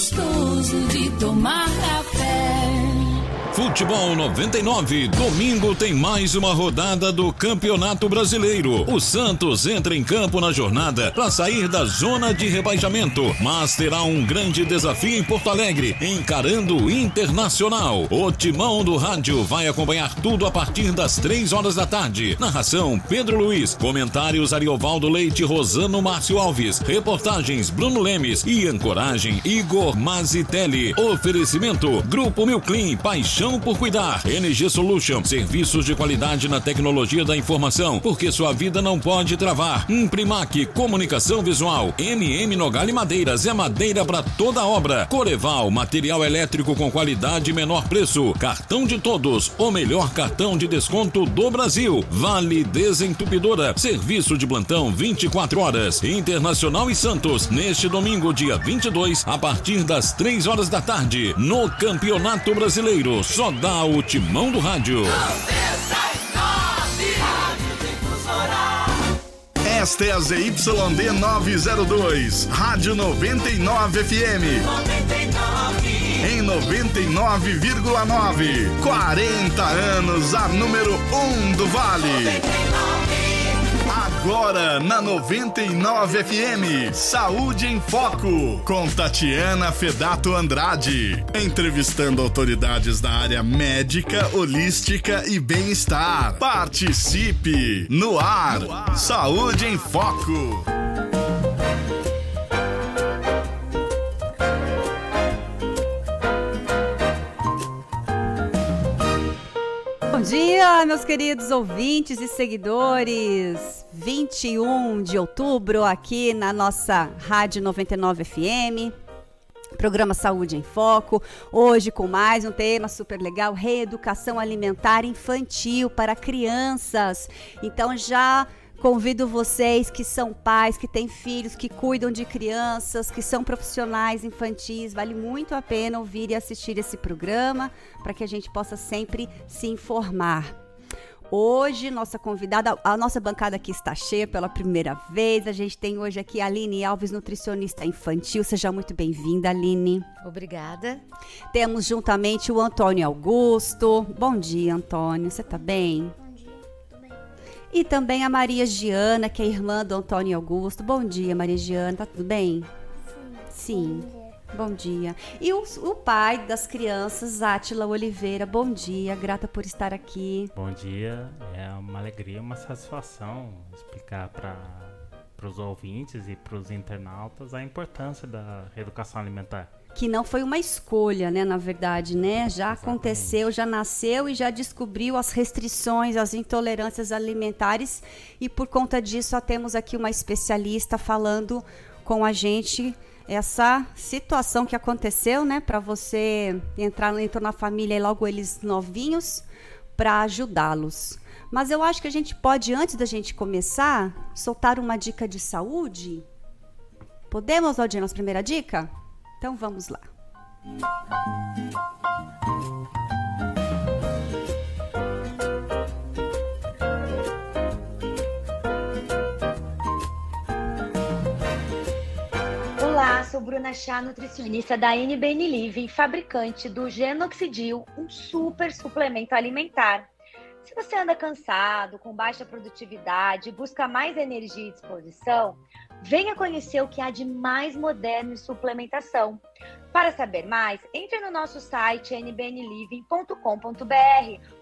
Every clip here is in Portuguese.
gostoso de tomar café. Futebol 99, domingo tem mais uma rodada do Campeonato Brasileiro. O Santos entra em campo na jornada para sair da zona de rebaixamento, mas terá um grande desafio em Porto Alegre, encarando o Internacional. O timão do rádio vai acompanhar tudo a partir das três horas da tarde. Narração Pedro Luiz, comentários Ariovaldo Leite, Rosano Márcio Alves, reportagens Bruno Lemes e ancoragem Igor Mazitelli. Oferecimento Grupo Paixão paixão por cuidar. NG Solution, serviços de qualidade na tecnologia da informação, porque sua vida não pode travar. Imprimac, comunicação visual. MM Nogali Madeiras é madeira para toda obra. Coreval, material elétrico com qualidade e menor preço. Cartão de todos, o melhor cartão de desconto do Brasil. Vale Desentupidora, serviço de plantão 24 horas. Internacional e Santos, neste domingo, dia 22, a partir das 3 horas da tarde, no Campeonato Brasileiro só dá o timão do rádio. Esta é a ZYD 902, Rádio 99 FM. 99. Em 99,9. 40 anos, a número 1 um do Vale. 99. Agora na 99 FM, Saúde em Foco, com Tatiana Fedato Andrade, entrevistando autoridades da área médica, holística e bem-estar. Participe no ar, no ar. Saúde em Foco. Bom dia, meus queridos ouvintes e seguidores. 21 de outubro, aqui na nossa Rádio 99 FM. Programa Saúde em Foco, hoje com mais um tema super legal, reeducação alimentar infantil para crianças. Então já Convido vocês que são pais, que têm filhos, que cuidam de crianças, que são profissionais infantis, vale muito a pena ouvir e assistir esse programa para que a gente possa sempre se informar. Hoje, nossa convidada, a nossa bancada aqui está cheia pela primeira vez. A gente tem hoje aqui a Aline Alves, nutricionista infantil. Seja muito bem-vinda, Aline. Obrigada. Temos juntamente o Antônio Augusto. Bom dia, Antônio. Você está bem? E também a Maria Giana, que é irmã do Antônio Augusto. Bom dia, Maria Giana. Tá tudo bem? Sim. Sim. Bom dia. E o, o pai das crianças, Átila Oliveira. Bom dia, grata por estar aqui. Bom dia. É uma alegria, uma satisfação explicar para para os ouvintes e para os internautas a importância da reeducação alimentar que não foi uma escolha, né, na verdade, né? Já aconteceu, já nasceu e já descobriu as restrições, as intolerâncias alimentares e por conta disso temos aqui uma especialista falando com a gente essa situação que aconteceu, né, para você entrar entrou na família e logo eles novinhos para ajudá-los. Mas eu acho que a gente pode antes da gente começar soltar uma dica de saúde. Podemos, Odinha, nossa primeira dica? Então vamos lá. Olá, sou Bruna Chá, nutricionista da NBN Living, fabricante do Genoxidil, um super suplemento alimentar. Se você anda cansado, com baixa produtividade, busca mais energia e disposição, Venha conhecer o que há de mais moderno em suplementação. Para saber mais, entre no nosso site nbnliving.com.br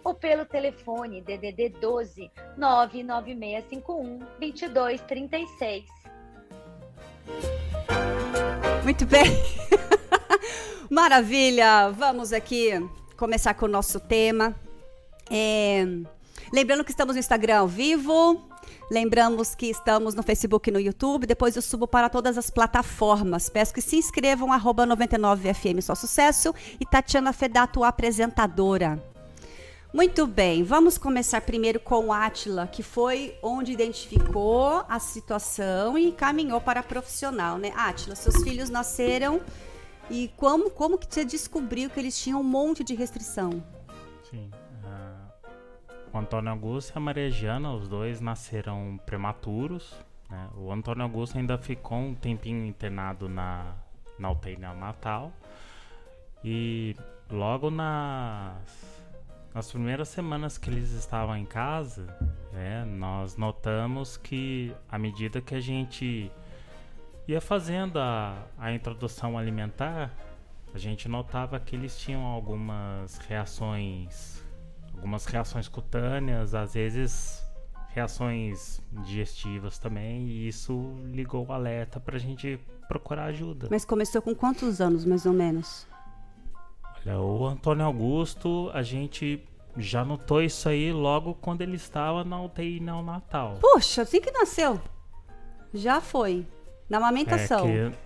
ou pelo telefone DDD 12 99651 2236. Muito bem. Maravilha. Vamos aqui começar com o nosso tema. É... Lembrando que estamos no Instagram ao vivo, Lembramos que estamos no Facebook e no YouTube. Depois eu subo para todas as plataformas. Peço que se inscrevam, arroba 99FM Só Sucesso e Tatiana Fedato, apresentadora. Muito bem, vamos começar primeiro com o Atila, que foi onde identificou a situação e caminhou para profissional, né? Atila, seus filhos nasceram e como, como que você descobriu que eles tinham um monte de restrição? Sim, Antônio Augusto e a Maria Giana, os dois nasceram prematuros. Né? O Antônio Augusto ainda ficou um tempinho internado na na UTI neonatal. E logo nas, nas primeiras semanas que eles estavam em casa, é, nós notamos que à medida que a gente ia fazendo a, a introdução alimentar, a gente notava que eles tinham algumas reações, algumas reações cutâneas, às vezes reações digestivas também, e isso ligou o alerta para a gente procurar ajuda. Mas começou com quantos anos, mais ou menos? Olha, o Antônio Augusto, a gente já notou isso aí logo quando ele estava na UTI neonatal. Puxa, assim que nasceu. Já foi. Na amamentação. É que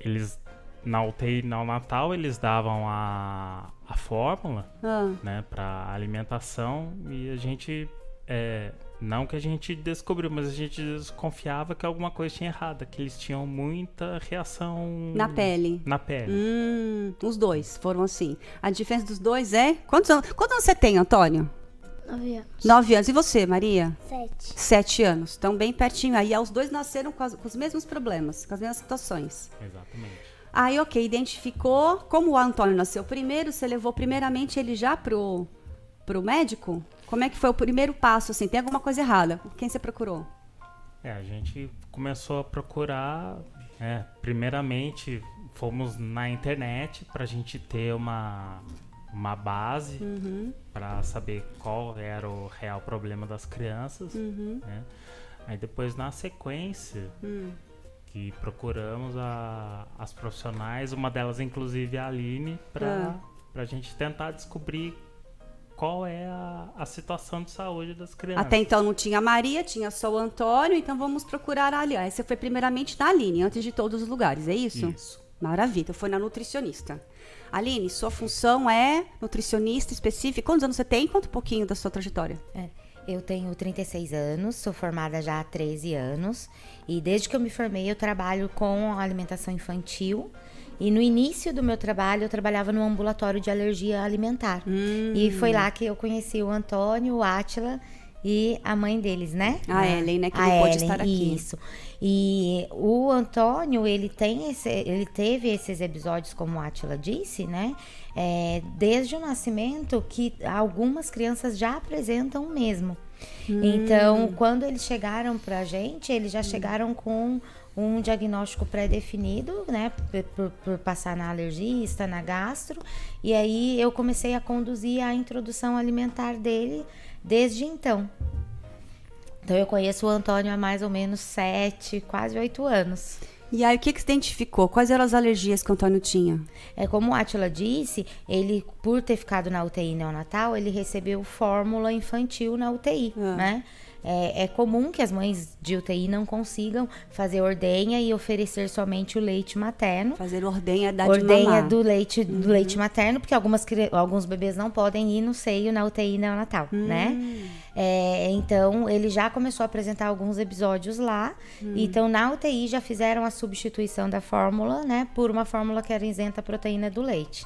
eles na UTI neonatal eles davam a, a fórmula, Ah, né, para alimentação e a gente é, não que a gente descobriu, mas a gente desconfiava que alguma coisa tinha errada, que eles tinham muita reação na pele. Na pele. Hum, os dois foram assim. A diferença dos dois é. Quantos anos, quantos anos você tem, Antônio? Nove anos. Nove anos. E você, Maria? Sete. Sete anos. Estão bem pertinho. Aí os dois nasceram com, as- com os mesmos problemas, com as mesmas situações. Exatamente. Aí, ok, identificou. Como o Antônio nasceu primeiro, você levou primeiramente ele já pro, pro médico? Como é que foi o primeiro passo, assim? Tem alguma coisa errada? Quem você procurou? É, a gente começou a procurar, é, primeiramente fomos na internet para a gente ter uma, uma base para saber qual era o real problema das crianças. né? Aí depois na sequência que procuramos a- as profissionais, uma delas inclusive a Aline, para a gente tentar descobrir qual é a, a situação de saúde das crianças. Até então não tinha a Maria, tinha só o Antônio, então vamos procurar a Aline. Você foi primeiramente na Aline, antes de todos os lugares, é isso? Isso. Maravilha, então foi na nutricionista. Aline, sua função é nutricionista específica. Quantos anos você tem? Conta um pouquinho da sua trajetória. É, eu tenho 36 anos, sou formada já há 13 anos e desde que eu me formei eu trabalho com alimentação infantil. E no início do meu trabalho eu trabalhava no ambulatório de alergia alimentar. E foi lá que eu conheci o Antônio, o Átila e a mãe deles, né? A Ellen, né, que a não Ellen, estar aqui. Isso. E o Antônio, ele tem esse, ele teve esses episódios, como a Atila disse, né? É, desde o nascimento, que algumas crianças já apresentam mesmo. Hum. Então, quando eles chegaram pra gente, eles já chegaram com um diagnóstico pré-definido, né? Por- por passar na alergista, na gastro. E aí eu comecei a conduzir a introdução alimentar dele desde então. Então eu conheço o Antônio há mais ou menos sete, quase oito anos. E aí, o que, que você identificou? Quais eram as alergias que o Antônio tinha? É como o Atila disse, ele, por ter ficado na UTI neonatal, ele recebeu fórmula infantil na UTI, Ah. né? É, é comum que as mães de UTI não consigam fazer ordenha e oferecer somente o leite materno. Fazer ordenha da de ordenha. Uhum. do leite do leite materno, porque algumas, alguns bebês não podem ir no seio na UTI neonatal, Hum. né? É, então, ele já começou a apresentar alguns episódios lá. Hum. Então, na UTI já fizeram a substituição da fórmula, né? Por uma fórmula que era isenta a proteína do leite.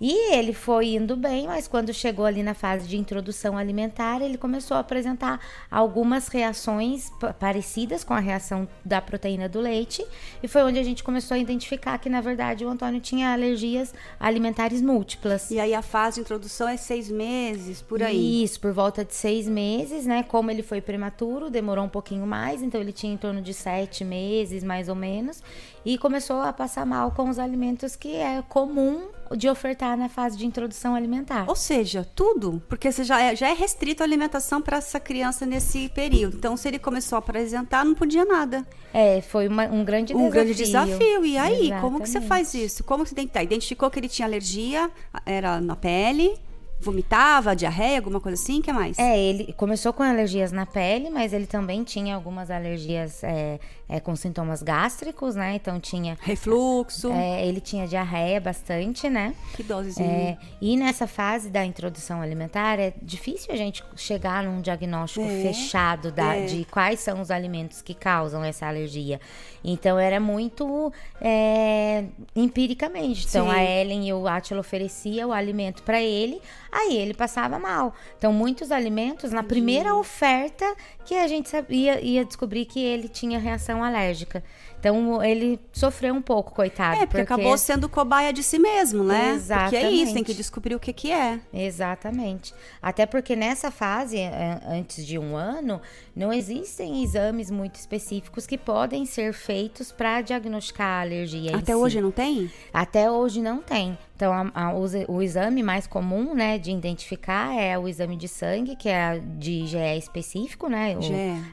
E ele foi indo bem, mas quando chegou ali na fase de introdução alimentar, ele começou a apresentar algumas reações pa- parecidas com a reação da proteína do leite. E foi onde a gente começou a identificar que, na verdade, o Antônio tinha alergias alimentares múltiplas. E aí, a fase de introdução é seis meses, por aí. Isso, por volta de seis meses, né? Como ele foi prematuro, demorou um pouquinho mais, então ele tinha em torno de sete meses, mais ou menos, e começou a passar mal com os alimentos que é comum de ofertar na fase de introdução alimentar. Ou seja, tudo, porque você já é, já é restrito a alimentação para essa criança nesse período. Então, se ele começou a apresentar, não podia nada. É, foi uma- um grande Um desafio. grande desafio. E aí, como que você Exatamente. faz isso? Como que você identifica? Identificou que ele tinha alergia, era na pele, vomitava, diarreia, alguma coisa assim? O que mais? É, ele começou com alergias na pele, mas ele também tinha algumas alergias é, é, com sintomas gástricos, né? Então tinha. Refluxo. é, ele tinha diarreia bastante, né? Que dosezinha. É, e nessa fase da introdução alimentar é difícil a gente chegar num diagnóstico É, fechado da- é. de quais são os alimentos que causam essa alergia. Então era muito é, empiricamente. Então Sim. a Ellen e o Átila oferecia o alimento para ele, aí ele passava mal. Então muitos alimentos na primeira oferta que a gente sabia ia descobrir que ele tinha reação alérgica. Então ele sofreu um pouco, coitado. É, porque, acabou sendo cobaia de si mesmo, né? Exatamente. Porque é isso, tem que descobrir o que que é. Exatamente. Até porque nessa fase, é, antes de um ano, não existem exames muito específicos que podem ser feitos para diagnosticar a alergia. Até si. hoje não tem? Até hoje não tem. Então, a- a- o, o exame mais comum, né, de identificar é o exame de sangue, que é de IgE específico, né? O-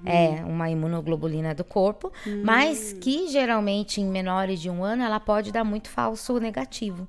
É, uma imunoglobulina do corpo, mas que geralmente em menores de um ano ela pode dar muito falso negativo.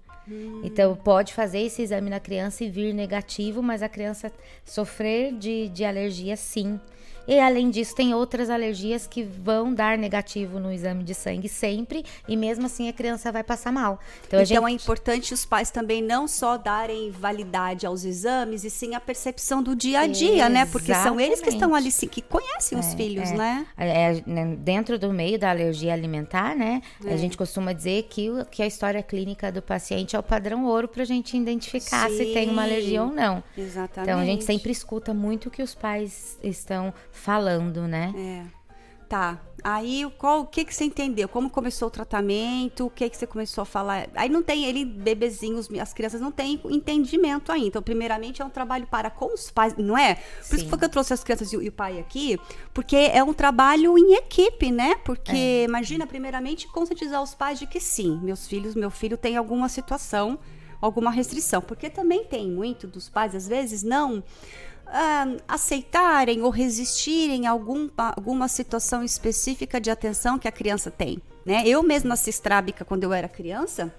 Então, pode fazer esse exame na criança e vir negativo, mas a criança sofrer de, de alergia sim. E além disso, tem outras alergias que vão dar negativo no exame de sangue sempre, e mesmo assim a criança vai passar mal. Então, Então é gente- importante os pais também não só darem validade aos exames, e sim a percepção do dia a dia, né? Porque são eles que estão ali, sim, que conhecem os filhos, né? É, né, dentro do meio da alergia alimentar, né? A É. gente costuma dizer que, que a história clínica do paciente é o padrão ouro para a gente identificar se tem uma Sim. alergia ou não. Exatamente. Então a gente sempre escuta muito o que os pais estão falando, né? É. Tá. Aí, qual, o que que você entendeu? Como começou o tratamento? O que que você começou a falar? Aí não tem, ele, bebezinhos, as crianças não têm entendimento ainda. Então, primeiramente, é um trabalho para com os pais, não é? Por isso Sim. foi que eu trouxe as crianças e, o- e o pai aqui, porque é um trabalho em equipe, né? Porque, É. imagina, primeiramente, conscientizar os pais de que sim, meus filhos, meu filho tem alguma situação, alguma restrição. Porque também tem muito dos pais, às vezes, não ah, aceitarem ou resistirem a algum, alguma situação específica de atenção que a criança tem. Né? Eu mesma nasci estrábica quando eu era criança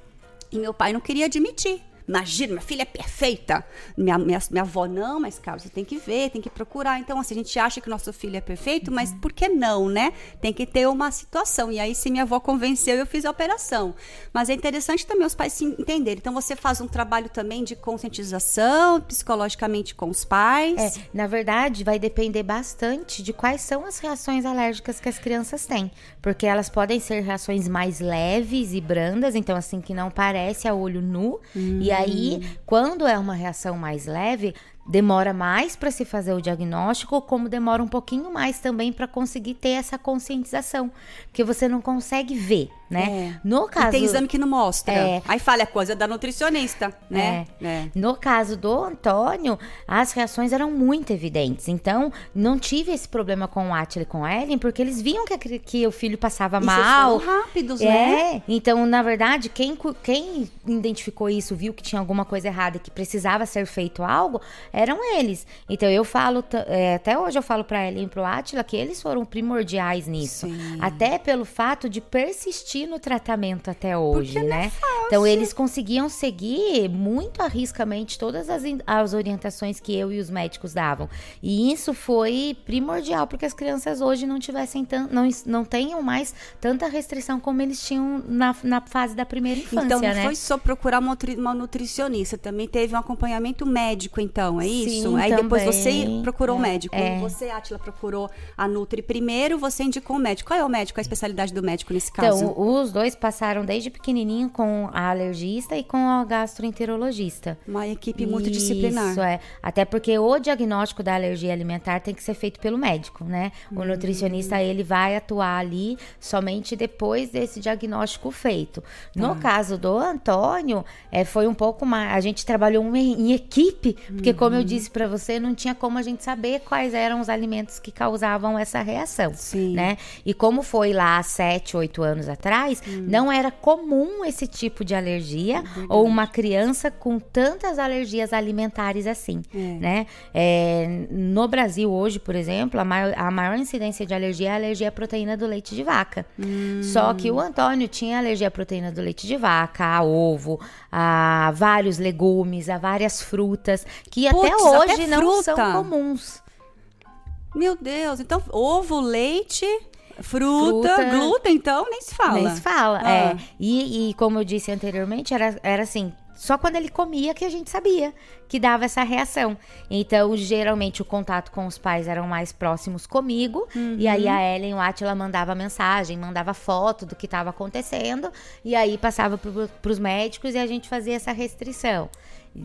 e meu pai não queria admitir. Imagina, minha filha é perfeita. Minha, minha, minha avó não, mas, cara, você tem que ver, tem que procurar. Então, assim, a gente acha que nosso filho é perfeito, mas por que não, né? Tem que ter uma situação. E aí, se minha avó convenceu, eu fiz a operação. Mas é interessante também os pais se entenderem. Então, você faz um trabalho também de conscientização, psicologicamente com os pais. É, na verdade, vai depender bastante de quais são as reações alérgicas que as crianças têm. Porque elas podem ser reações mais leves e brandas, então assim, que não parece a olho nu. E aí, quando é uma reação mais leve, demora mais para se fazer o diagnóstico, como demora um pouquinho mais também para conseguir ter essa conscientização. Porque você não consegue ver, né? No E caso. tem exame que não mostra. É. Aí fala, é coisa da nutricionista, né? É. No caso do Antônio, as reações eram muito evidentes. Então, não tive esse problema com o Atila e com a Ellen, porque eles viam que, a que o filho passava E vocês mal. rápidos, né? É, então, na verdade, quem, quem identificou isso, viu que tinha alguma coisa errada e que precisava ser feito algo, eram eles. Então, eu falo, é, até hoje eu falo pra Ellen e pro Atila que eles foram primordiais nisso. Sim. Até pelo fato de persistir no tratamento até hoje, Porque é né? Então, eles conseguiam seguir muito arriscamente todas as, as orientações que eu e os médicos davam. E isso foi primordial, porque as crianças hoje não tivessem não, não tenham mais tanta restrição como eles tinham na, na fase da primeira infância, Então não né? foi só procurar uma, uma nutricionista, também teve um acompanhamento médico, então, é isso? Sim, Aí depois também. você procurou um É, médico. é. Você, Atila, procurou a Nutri primeiro, você indicou um médico. Qual é o médico, a especialidade do médico nesse caso? Então, os dois passaram desde pequenininho com a alergista e com a gastroenterologista. Uma equipe multidisciplinar. Isso, é. Até porque o diagnóstico da alergia alimentar tem que ser feito pelo médico, né? O nutricionista, ele vai atuar ali somente depois desse diagnóstico feito. No caso do Antônio, é, foi um pouco mais... A gente trabalhou um- em equipe, porque como eu disse pra você, não tinha como a gente saber quais eram os alimentos que causavam essa reação, Sim. né? E como foi lá há 7, 8 anos atrás, não era comum esse tipo de alergia ou uma criança com tantas alergias alimentares assim, né? É, no Brasil hoje, por exemplo, a maior, a maior incidência de alergia é a alergia à proteína do leite de vaca. Só que o Antônio tinha alergia à proteína do leite de vaca, a ovo, a vários legumes, a várias frutas, que até hoje até não são comuns. Meu Deus, então ovo, leite, fruta, Fruta. glúten, então nem se fala. Nem se fala, Ah. é. E, e como eu disse anteriormente, era, era assim, só quando ele comia que a gente sabia que dava essa reação. Então, geralmente, o contato com os pais eram mais próximos comigo. Uhum. E aí, a Ellen, o Atila, mandava mensagem, mandava foto do que estava acontecendo. E aí, passava para os médicos e a gente fazia essa restrição.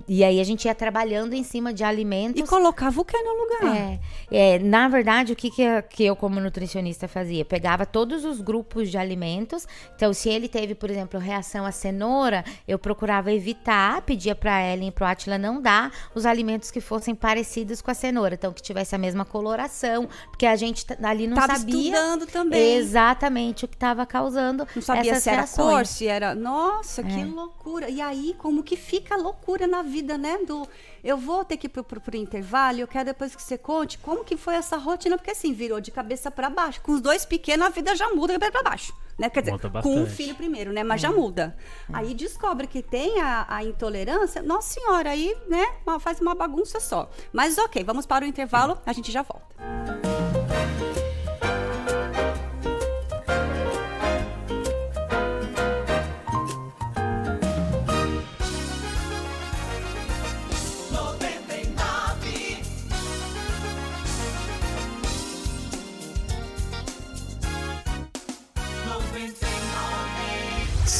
E aí a gente ia trabalhando em cima de alimentos. E colocava o que no lugar? É, é, na verdade, o que, que, que eu, como nutricionista, fazia? Pegava todos os grupos de alimentos. Então, se ele teve, por exemplo, reação à cenoura, eu procurava evitar, pedia para Ellen e pro Atila não dar os alimentos que fossem parecidos com a cenoura. Então, que tivesse a mesma coloração, porque a gente ali não tava sabia. estudando também. Exatamente o que estava causando. Não sabia essas se era reações. cor, se era. Nossa, é. que loucura. E aí, como que fica a loucura na vida, né? Do eu vou ter que ir pro, pro, pro, intervalo, eu quero depois que você conte como que foi essa rotina, porque assim, virou de cabeça para baixo. Com os dois pequenos, a vida já muda de cabeça para baixo. Né? Quer dizer, com um filho primeiro, né? Mas hum. já muda. Hum. Aí descobre que tem a, a, intolerância, nossa senhora, aí, né, faz uma bagunça só. Mas ok, vamos para o intervalo, a gente já volta.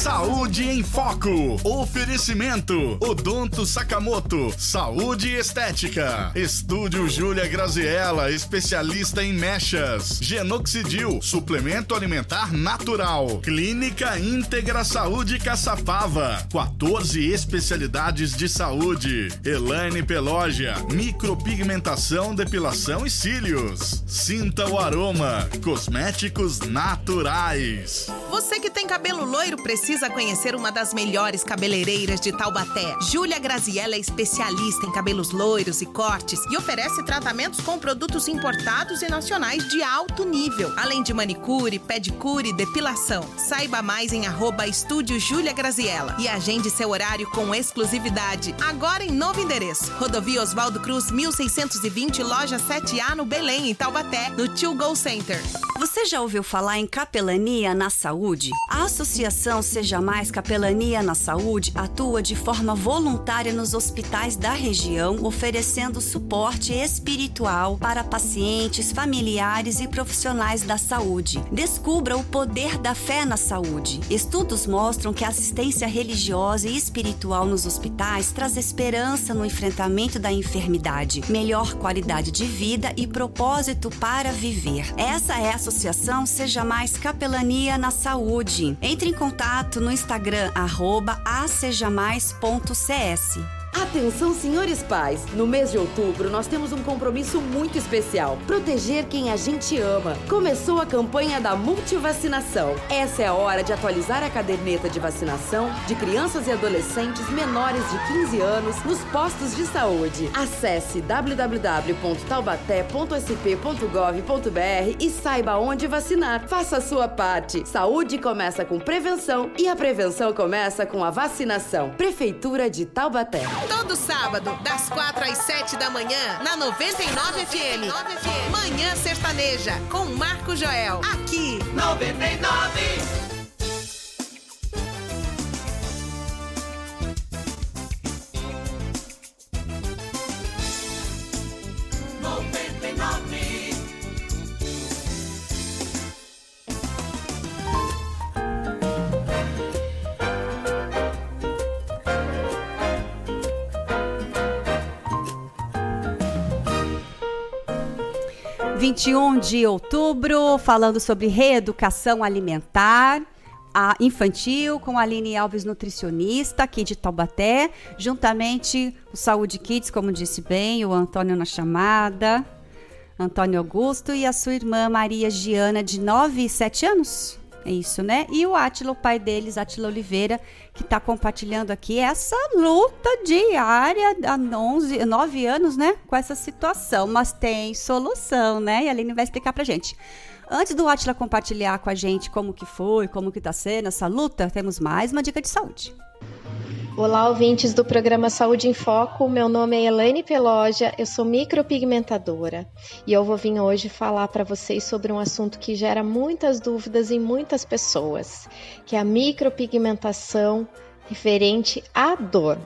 Saúde em Foco. Oferecimento: Odonto Sakamoto. Saúde e Estética. Estúdio Júlia Graziella, especialista em mechas. Genoxidil, suplemento alimentar natural. Clínica Íntegra Saúde Caçapava. 14 especialidades de saúde. Elaine Pelogia, micropigmentação, depilação e cílios. Sinta o aroma. Cosméticos naturais. Você que tem cabelo loiro precisa precisa conhecer uma das melhores cabeleireiras de Taubaté. Júlia Graziella é especialista em cabelos loiros e cortes e oferece tratamentos com produtos importados e nacionais de alto nível, além de manicure, pedicure e depilação. Saiba mais em arroba estúdio Júlia Graziella e agende seu horário com exclusividade. Agora em novo endereço. Rodovia Oswaldo Cruz, 1620, loja 7A no Belém, em Taubaté, no Tio Go Center. Você já ouviu falar em capelania na saúde? A associação Seja Mais Capelania na Saúde atua de forma voluntária nos hospitais da região, oferecendo suporte espiritual para pacientes, familiares e profissionais da saúde. Descubra o poder da fé na saúde. Estudos mostram que a assistência religiosa e espiritual nos hospitais traz esperança no enfrentamento da enfermidade, melhor qualidade de vida e propósito para viver. Essa é a associação Seja Mais Capelania na Saúde. Entre em contato contato no Instagram, arroba. Atenção, senhores pais! No mês de outubro, nós temos um compromisso muito especial: proteger quem a gente ama. Começou a campanha da multivacinação. Essa é a hora de atualizar a caderneta de vacinação de crianças e adolescentes menores de 15 anos nos postos de saúde. Acesse www.taubaté.sp.gov.br e saiba onde vacinar. Faça a sua parte. Saúde começa com prevenção e a prevenção começa com a vacinação. Prefeitura de Taubaté. Todo sábado, das 4 às 7 da manhã, na 99 FM. Manhã Sertaneja, com Marco Joel. Aqui. 99. Vinte e um de outubro, falando sobre reeducação alimentar infantil com a Aline Alves, nutricionista aqui de Taubaté, juntamente o Saúde Kids, como disse bem, o Antônio na chamada, Antônio Augusto e a sua irmã Maria Giana, de 9 e 7 anos. É isso, né? E o Átila, o pai deles, Átila Oliveira, que está compartilhando aqui essa luta diária há 11, 9 anos, né? Com essa situação. Mas tem solução, né? E a Aline vai explicar pra gente. Antes do Atila compartilhar com a gente como que foi, como que tá sendo essa luta, temos mais uma dica de saúde. Olá, ouvintes do programa Saúde em Foco. Meu nome é Elaine Peloja, eu sou micropigmentadora e eu vou vir hoje falar para vocês sobre um assunto que gera muitas dúvidas em muitas pessoas, que é a micropigmentação referente à dor.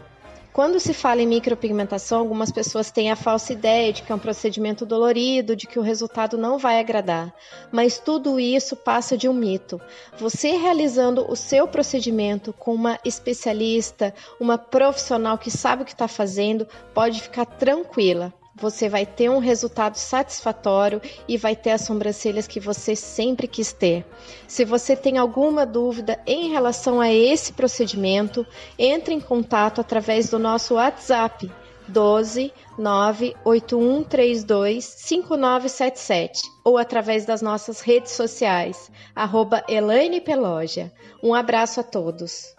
Quando se fala em micropigmentação, algumas pessoas têm a falsa ideia de que é um procedimento dolorido, de que o resultado não vai agradar. Mas tudo isso passa de um mito. Você realizando o seu procedimento com uma especialista, uma profissional que sabe o que está fazendo, pode ficar tranquila você vai ter um resultado satisfatório e vai ter as sobrancelhas que você sempre quis ter. Se você tem alguma dúvida em relação a esse procedimento, entre em contato através do nosso WhatsApp 12 98132 5977 ou através das nossas redes sociais, arroba Elaine Peloja. Um abraço a todos.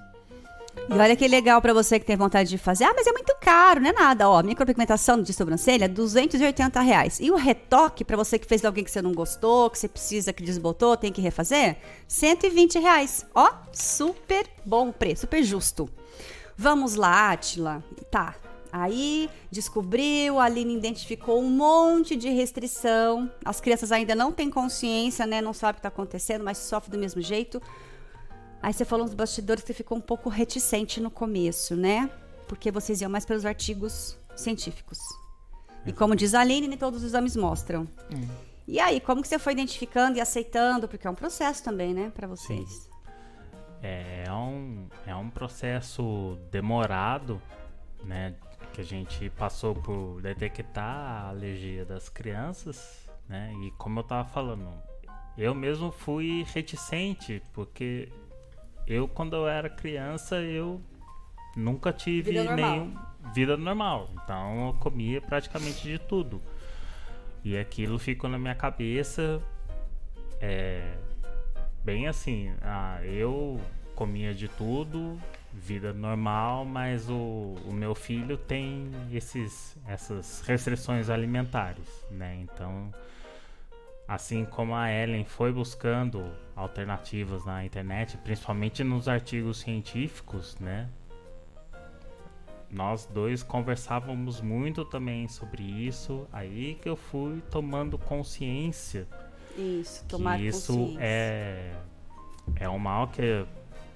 E olha que legal para você que tem vontade de fazer. Ah, mas é muito caro, não é nada. Ó, micropigmentação de sobrancelha, 280 reais. E o retoque, para você que fez alguém que você não gostou, que você precisa que desbotou, tem que refazer, 120 reais. Ó, super bom preço, super justo. Vamos lá, Atila. Tá. Aí descobriu, a Aline identificou um monte de restrição. As crianças ainda não têm consciência, né? Não sabem o que está acontecendo, mas sofrem do mesmo jeito. Aí você falou nos bastidores que você ficou um pouco reticente no começo, né? Porque vocês iam mais pelos artigos científicos. E como diz a Aline, nem todos os exames mostram. Hum. E aí, como que você foi identificando e aceitando? Porque é um processo também, né, para vocês. É, é um, é um processo demorado, né? Que a gente passou por detectar a alergia das crianças, né? E como eu tava falando, eu mesmo fui reticente, porque eu quando eu era criança, eu nunca tive vida nenhum vida normal. Então eu comia praticamente de tudo. E aquilo ficou na minha cabeça é, bem assim, ah, eu comia de tudo, vida normal, mas o, o meu filho tem esses, essas restrições alimentares, né? Então Assim como a Ellen foi buscando alternativas na internet, principalmente nos artigos científicos, né? Nós dois conversávamos muito também sobre isso, aí que eu fui tomando consciência. Isso, tomar que isso consciência. é é um mal que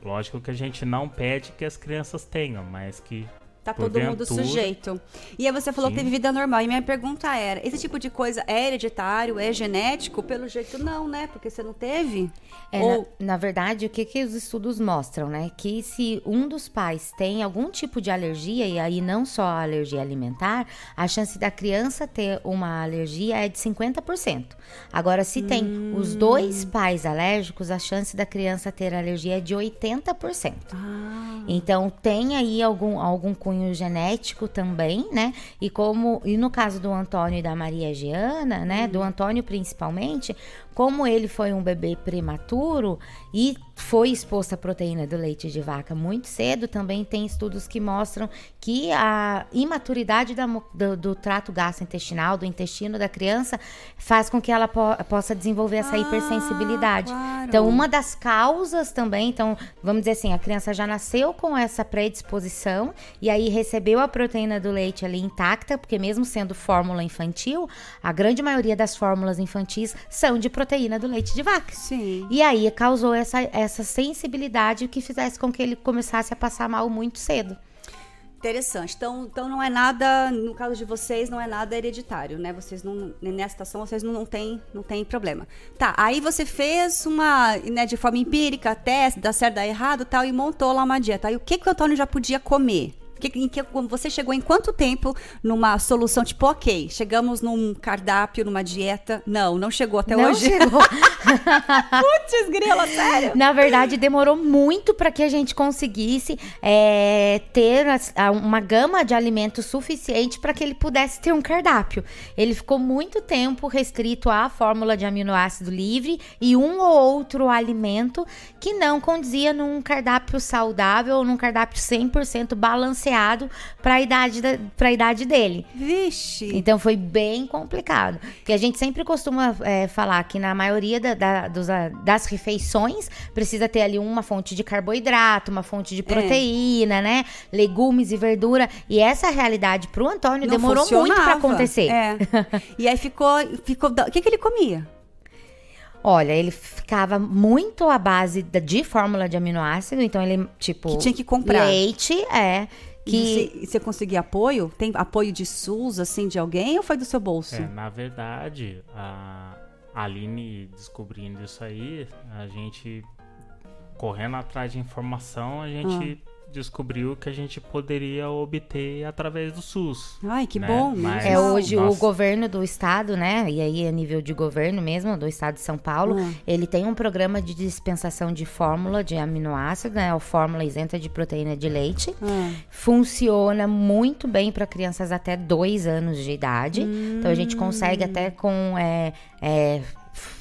lógico que a gente não pede que as crianças tenham, mas que Tá todo mundo sujeito. E aí você falou Sim. que teve vida normal. E minha pergunta era: esse tipo de coisa é hereditário, é genético? Pelo jeito, não, né? Porque você não teve? É, Ou... na, na, verdade, o que, que os estudos mostram, né? Que se um dos pais tem algum tipo de alergia, e aí não só a alergia alimentar, a chance da criança ter uma alergia é de 50%. Agora, se tem hum. os dois pais alérgicos, a chance da criança ter alergia é de 80%. Ah. Então, tem aí algum, algum cunho genético também, né? E como e no caso do Antônio e da Maria Giana, né? Uhum. Do Antônio principalmente, como ele foi um bebê prematuro e foi exposto à proteína do leite de vaca muito cedo, também tem estudos que mostram que a imaturidade da, do, do, trato gastrointestinal, do intestino da criança, faz com que ela po possa desenvolver essa ah, hipersensibilidade. Claro. Então, uma das causas também, então, vamos dizer assim, a criança já nasceu com essa predisposição e aí recebeu a proteína do leite ali intacta, porque mesmo sendo fórmula infantil, a grande maioria das fórmulas infantis são de proteína do leite de vaca. Sim. E aí causou essa, essa sensibilidade que fizesse com que ele começasse a passar mal muito cedo. Interessante. Então, então não é nada, no caso de vocês, não é nada hereditário, né? Vocês não, nessa situação, vocês não, não tem, não tem problema. Tá, aí você fez uma, né, de forma empírica, teste, dá certo, dá errado tal, e montou lá uma dieta. Aí o que, que o Antônio já podia comer? Que, em que, você chegou em quanto tempo numa solução tipo, ok, chegamos num cardápio, numa dieta? Não, não chegou até não hoje. Chegou. Putz, grila, sério? Na verdade, demorou muito para que a gente conseguisse é, ter uma gama de alimentos suficiente para que ele pudesse ter um cardápio. Ele ficou muito tempo restrito à fórmula de aminoácido livre e um ou outro alimento que não condizia num cardápio saudável ou num cardápio 100% balanceado balanceado para a idade, da, idade dele. Vixe! Então foi bem complicado. Porque a gente sempre costuma é, falar que na maioria da, da, dos, das refeições precisa ter ali uma fonte de carboidrato, uma fonte de é. proteína, é. né? Legumes e verdura. E essa realidade para o Antônio Não demorou muito para acontecer. É. e aí ficou. ficou o que, que ele comia? Olha, ele ficava muito à base de fórmula de aminoácido, então ele, tipo. Que tinha que comprar. Leite, é. E Que. você, você conseguia apoio? Tem apoio de SUS, assim, de alguém ou foi do seu bolso? É, na verdade, a Aline descobrindo isso aí, a gente correndo atrás de informação, a gente Ah. Descobriu que a gente poderia obter através do SUS. Ai, que né? bom. Mas É, hoje o nós- governo do estado, né? E aí a nível de governo mesmo, do estado de São Paulo, Hum. ele tem um programa de dispensação de fórmula de aminoácido, né? O fórmula isenta de proteína de leite. Ah. Funciona muito bem para crianças até dois anos de idade. Então a gente consegue até com é, é,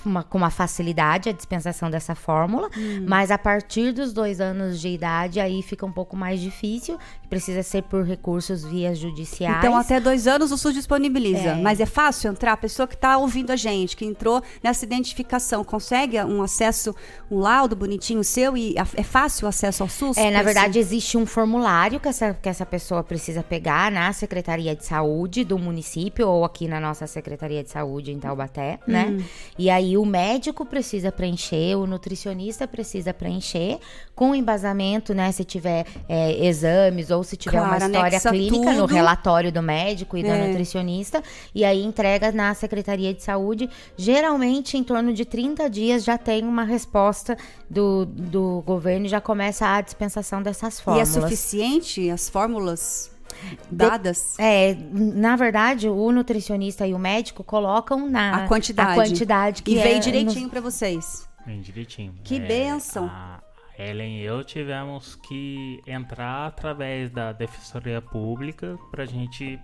uma, com uma facilidade a dispensação dessa fórmula, Hum. mas a partir dos dois anos de idade aí fica um pouco mais difícil, precisa ser por recursos via judiciais. Então, até dois anos o SUS disponibiliza. É. Mas é fácil entrar? A pessoa que está ouvindo a gente, que entrou nessa identificação, consegue um acesso, um laudo bonitinho seu? E é fácil o acesso ao SUS? É, na verdade, esse- existe um formulário que essa, que essa pessoa precisa pegar na Secretaria de Saúde do município ou aqui na nossa Secretaria de Saúde em Taubaté, né? Hum. E aí o médico precisa preencher, o nutricionista precisa preencher, com embasamento, né? Se tiver é, exames ou se tiver uma Claro, história anexa clínica no tudo. relatório do médico e da É. nutricionista, e aí entrega na Secretaria de Saúde. Geralmente, em torno de 30 dias, já tem uma resposta do, do governo e já começa a dispensação dessas E é fórmulas. suficiente as fórmulas dadas? É, na verdade, o nutricionista e o médico colocam na A quantidade. a quantidade que E é veio no- direitinho pra vocês. Bem direitinho. Que bênção. A Ellen e eu tivemos que entrar através da Defensoria Pública pra gente,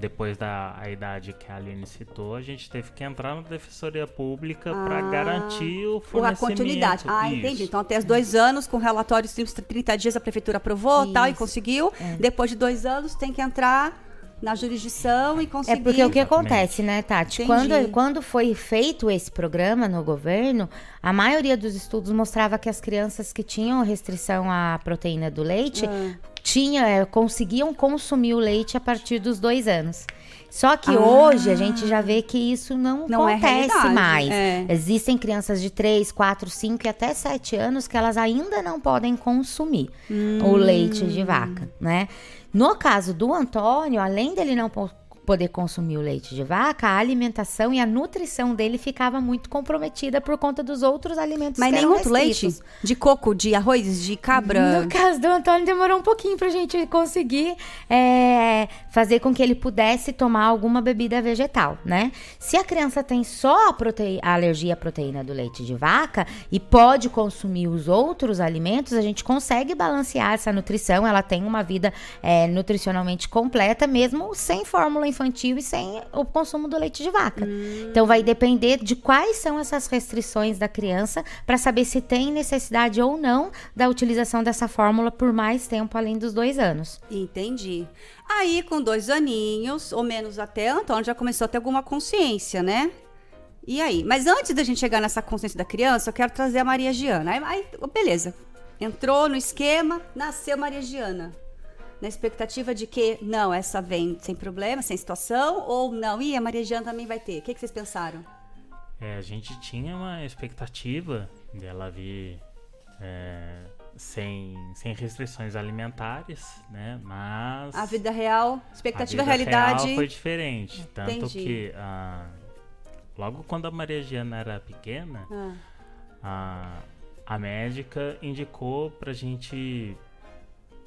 depois da a idade que a Aline citou, a gente teve que entrar na Defensoria Pública pra Ah, garantir o Ou a fornecimento. continuidade. Ah, Isso. entendi. Então, até os dois anos, com relatório de 30 dias, a prefeitura aprovou tal e Isso. conseguiu. É. Depois de dois anos, tem que entrar na jurisdição e É conseguir. porque o que acontece, né, Tati? Entendi. Quando, quando foi feito esse programa no governo, a maioria dos estudos mostrava que as crianças que tinham restrição à proteína do leite Ah. Tinha, é, conseguiam consumir o leite a partir dos dois anos. Só que Ah. hoje a gente já vê que isso não, Não é acontece realidade, mais. é. Existem crianças de 3, 4, 5 e até 7 anos que elas ainda não podem consumir o leite de vaca, né? No caso do Antônio, além dele não poder consumir o leite de vaca, a alimentação e a nutrição dele ficava muito comprometida por conta dos outros alimentos Mas que nem outro leite? De coco, de arroz, de cabra? No caso do Antônio, demorou um pouquinho pra gente conseguir é, fazer com que ele pudesse tomar alguma bebida vegetal, né? Se a criança tem só a, a alergia à proteína do leite de vaca e pode consumir os outros alimentos, a gente consegue balancear essa nutrição. Ela tem uma vida é, nutricionalmente completa, mesmo sem fórmula infantil e sem o consumo do leite de vaca. Então, vai depender de quais são essas restrições da criança para saber se tem necessidade ou não da utilização dessa fórmula por mais tempo além dos dois anos. Entendi. Aí, com dois aninhos, ou menos até, Antônio já começou a ter alguma consciência, né? E aí? Mas antes da gente chegar nessa consciência da criança, eu quero trazer a Maria Giana. Aí, aí, beleza. Entrou no esquema, nasceu Maria Giana. Na expectativa de que, não, essa vem sem problema, sem situação, ou não, e a Maria Giana também vai ter. O que, que vocês pensaram? É, a gente tinha uma expectativa dela vir é, sem, sem restrições alimentares, né? Mas A vida real, expectativa, a vida realidade. real foi diferente. Tanto Entendi. que ah, logo quando a Maria Giana era pequena, Ah. a, a médica indicou pra gente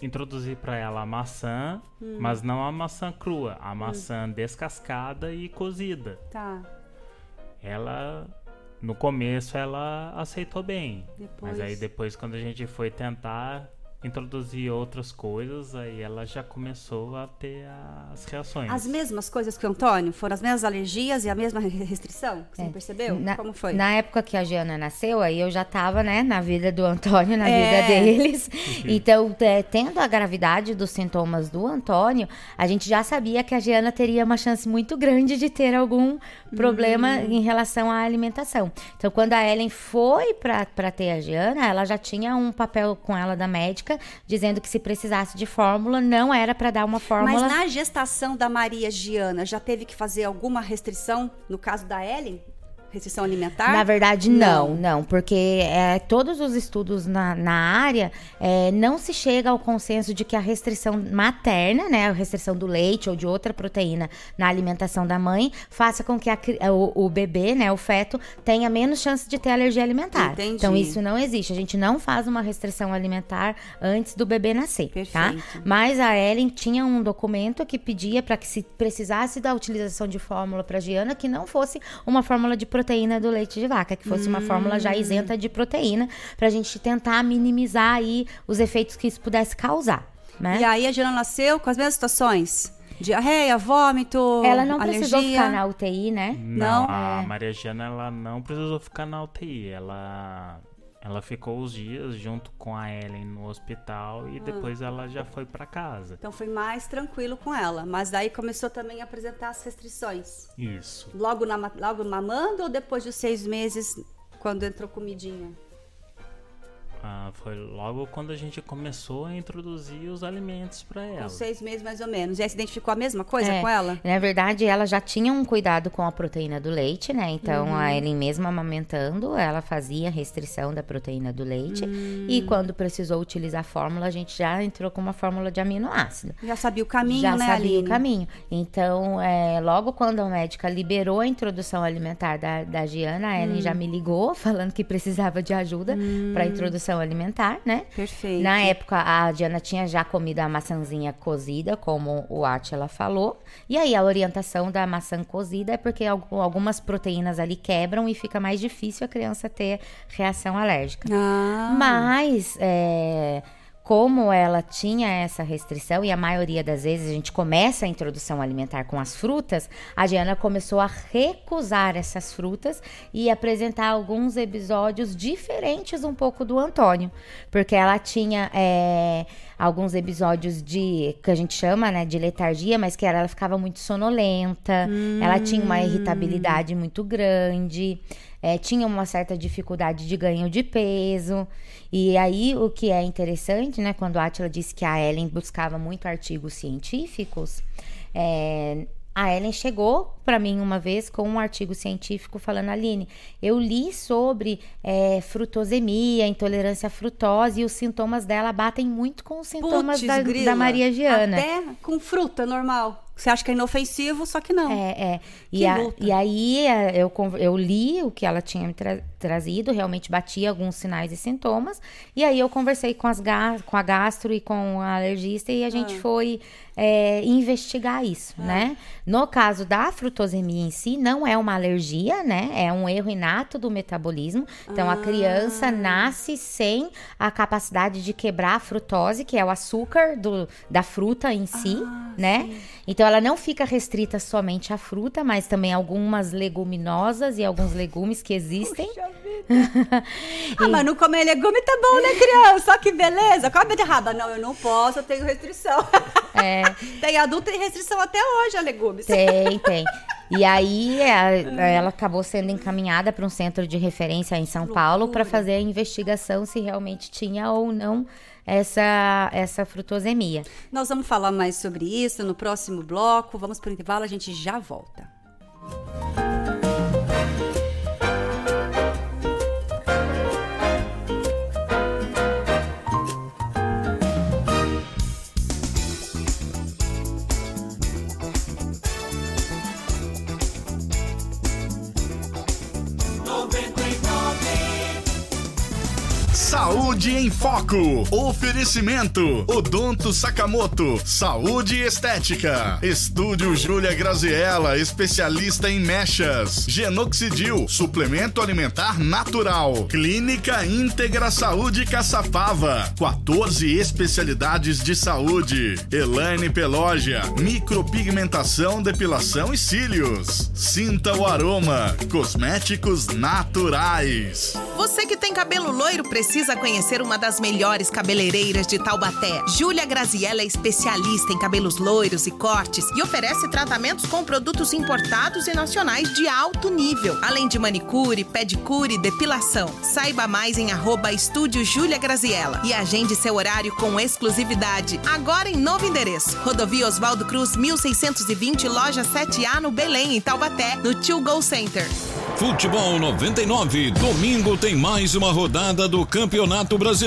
introduzir pra ela a maçã, Hum. mas não a maçã crua, a maçã descascada e cozida. Tá. Ela no começo ela aceitou bem, Depois- mas aí depois quando a gente foi tentar introduzir outras coisas, aí ela já começou a ter as reações. As mesmas coisas que o Antônio? Foram as mesmas alergias e a mesma re- restrição? Você É. percebeu? Na, Como foi? Na época que a Giana nasceu, aí eu já tava, né, na vida do Antônio, na É. vida deles. Então, é, tendo a gravidade dos sintomas do Antônio, a gente já sabia que a Giana teria uma chance muito grande de ter algum problema Hum. em relação à alimentação. Então, quando a Ellen foi pra ter a Giana, ela já tinha um papel com ela da médica, dizendo que se precisasse de fórmula, não era pra dar uma fórmula. Mas na gestação da Maria Giana, já teve que fazer alguma restrição no caso da Ellen? Restrição alimentar? Na verdade, não, não, porque é, todos os estudos na, na área é, não se chega ao consenso de que a restrição materna, né, a restrição do leite ou de outra proteína na alimentação da mãe, faça com que a, o, o, bebê, né, o feto, tenha menos chance de ter alergia alimentar. Entendi. Então, isso não existe. A gente não faz uma restrição alimentar antes do bebê nascer, tá? Perfeito. tá? Mas a Ellen tinha um documento que pedia para que se precisasse da utilização de fórmula para Giana, que não fosse uma fórmula de proteína proteína do leite de vaca, que fosse hum. uma fórmula já isenta de proteína, para a gente tentar minimizar aí os efeitos que isso pudesse causar. Né? E aí a Diana nasceu com as mesmas situações? Diarreia, vômito, Ela não alergia. precisou ficar na UTI, né? Não, não. a é. Maria Giana, ela não precisou ficar na UTI. Ela ela ficou os dias junto com a Ellen no hospital e ah. depois ela já foi para casa. Então foi mais tranquilo com ela, mas daí começou também a apresentar as restrições. Isso. Logo, na, logo mamando ou depois dos seis meses, quando entrou comidinha? Ah, foi logo quando a gente começou a introduzir os alimentos para ela. Com seis meses mais ou menos. E aí se identificou a mesma coisa é, com ela? Na verdade, ela já tinha um cuidado com a proteína do leite, né? Então, uhum. a Ellen mesma amamentando, ela fazia restrição da proteína do leite. Uhum. E quando precisou utilizar a fórmula, a gente já entrou com uma fórmula de aminoácido. Já sabia o caminho, já né, Já sabia Aline? o caminho. Então, é, logo quando a médica liberou a introdução alimentar da, da Giana, a Ellen uhum. já me ligou falando que precisava de ajuda para a alimentar, né? Perfeito. Na época, a Diana tinha já comido a maçãzinha cozida, como o Atila falou. E aí, a orientação da maçã cozida é porque algumas proteínas ali quebram e fica mais difícil a criança ter reação alérgica. Ah. Mas, é como ela tinha essa restrição, e a maioria das vezes a gente começa a introdução alimentar com as frutas, a Diana começou a recusar essas frutas e apresentar alguns episódios diferentes um pouco do Antônio, porque ela tinha é, alguns episódios de que a gente chama né, de letargia, mas que era, ela ficava muito sonolenta, hum. ela tinha uma irritabilidade muito grande é, tinha uma certa dificuldade de ganho de peso. E aí, o que é interessante, né, quando a Atila disse que a Ellen buscava muito artigos científicos, é, a Ellen chegou para mim uma vez com um artigo científico falando, Aline, eu li sobre é, frutosemia, intolerância à frutose e os sintomas dela batem muito com os sintomas Puts, da, da, Maria Giana. Até com fruta normal. Você acha que é inofensivo, só que não. É, é. E, a, e aí é, eu, eu li o que ela tinha me tra trazido, realmente batia alguns sinais e sintomas. E aí eu conversei com, as com a gastro e com a alergista e a gente ah. foi é, investigar isso, ah. né? No caso da frutosemia em si, não é uma alergia, né? É um erro inato do metabolismo. Então ah. a criança nasce sem a capacidade de quebrar a frutose, que é o açúcar do, da fruta em si, ah, né? Sim. Então ela não fica restrita somente à fruta, mas também algumas leguminosas e alguns legumes que existem. Puxa ah, mas não comer legume tá bom, né, criança? Só que beleza. Come beterraba. Não, eu não posso, eu tenho restrição. É. tem adulto tem restrição até hoje a legumes. Tem, tem. E aí ela acabou sendo encaminhada para um centro de referência em São Paulo para fazer a investigação se realmente tinha ou não essa, essa frutosemia. Nós vamos falar mais sobre isso no próximo bloco. Vamos para o intervalo, a gente já volta. Em Foco. Oferecimento: Odonto Sakamoto. Saúde e Estética. Estúdio Júlia Graziella, especialista em mechas. Genoxidil, suplemento alimentar natural. Clínica Íntegra Saúde Caçapava. 14 especialidades de saúde. Elaine Pelogia, micropigmentação, depilação e cílios. Sinta o aroma. Cosméticos naturais. Você que tem cabelo loiro precisa conhecer uma das melhores cabeleireiras de Taubaté. Júlia Graziella é especialista em cabelos loiros e cortes e oferece tratamentos com produtos importados e nacionais de alto nível, além de manicure, pedicure e depilação. Saiba mais em arroba estúdio Júlia Graziella e agende seu horário com exclusividade. Agora em novo endereço. Rodovia Oswaldo Cruz, 1620, loja 7A no Belém, em Taubaté, no Tio Go Center. Futebol 99. Domingo tem mais uma rodada do Campeonato Brasileiro.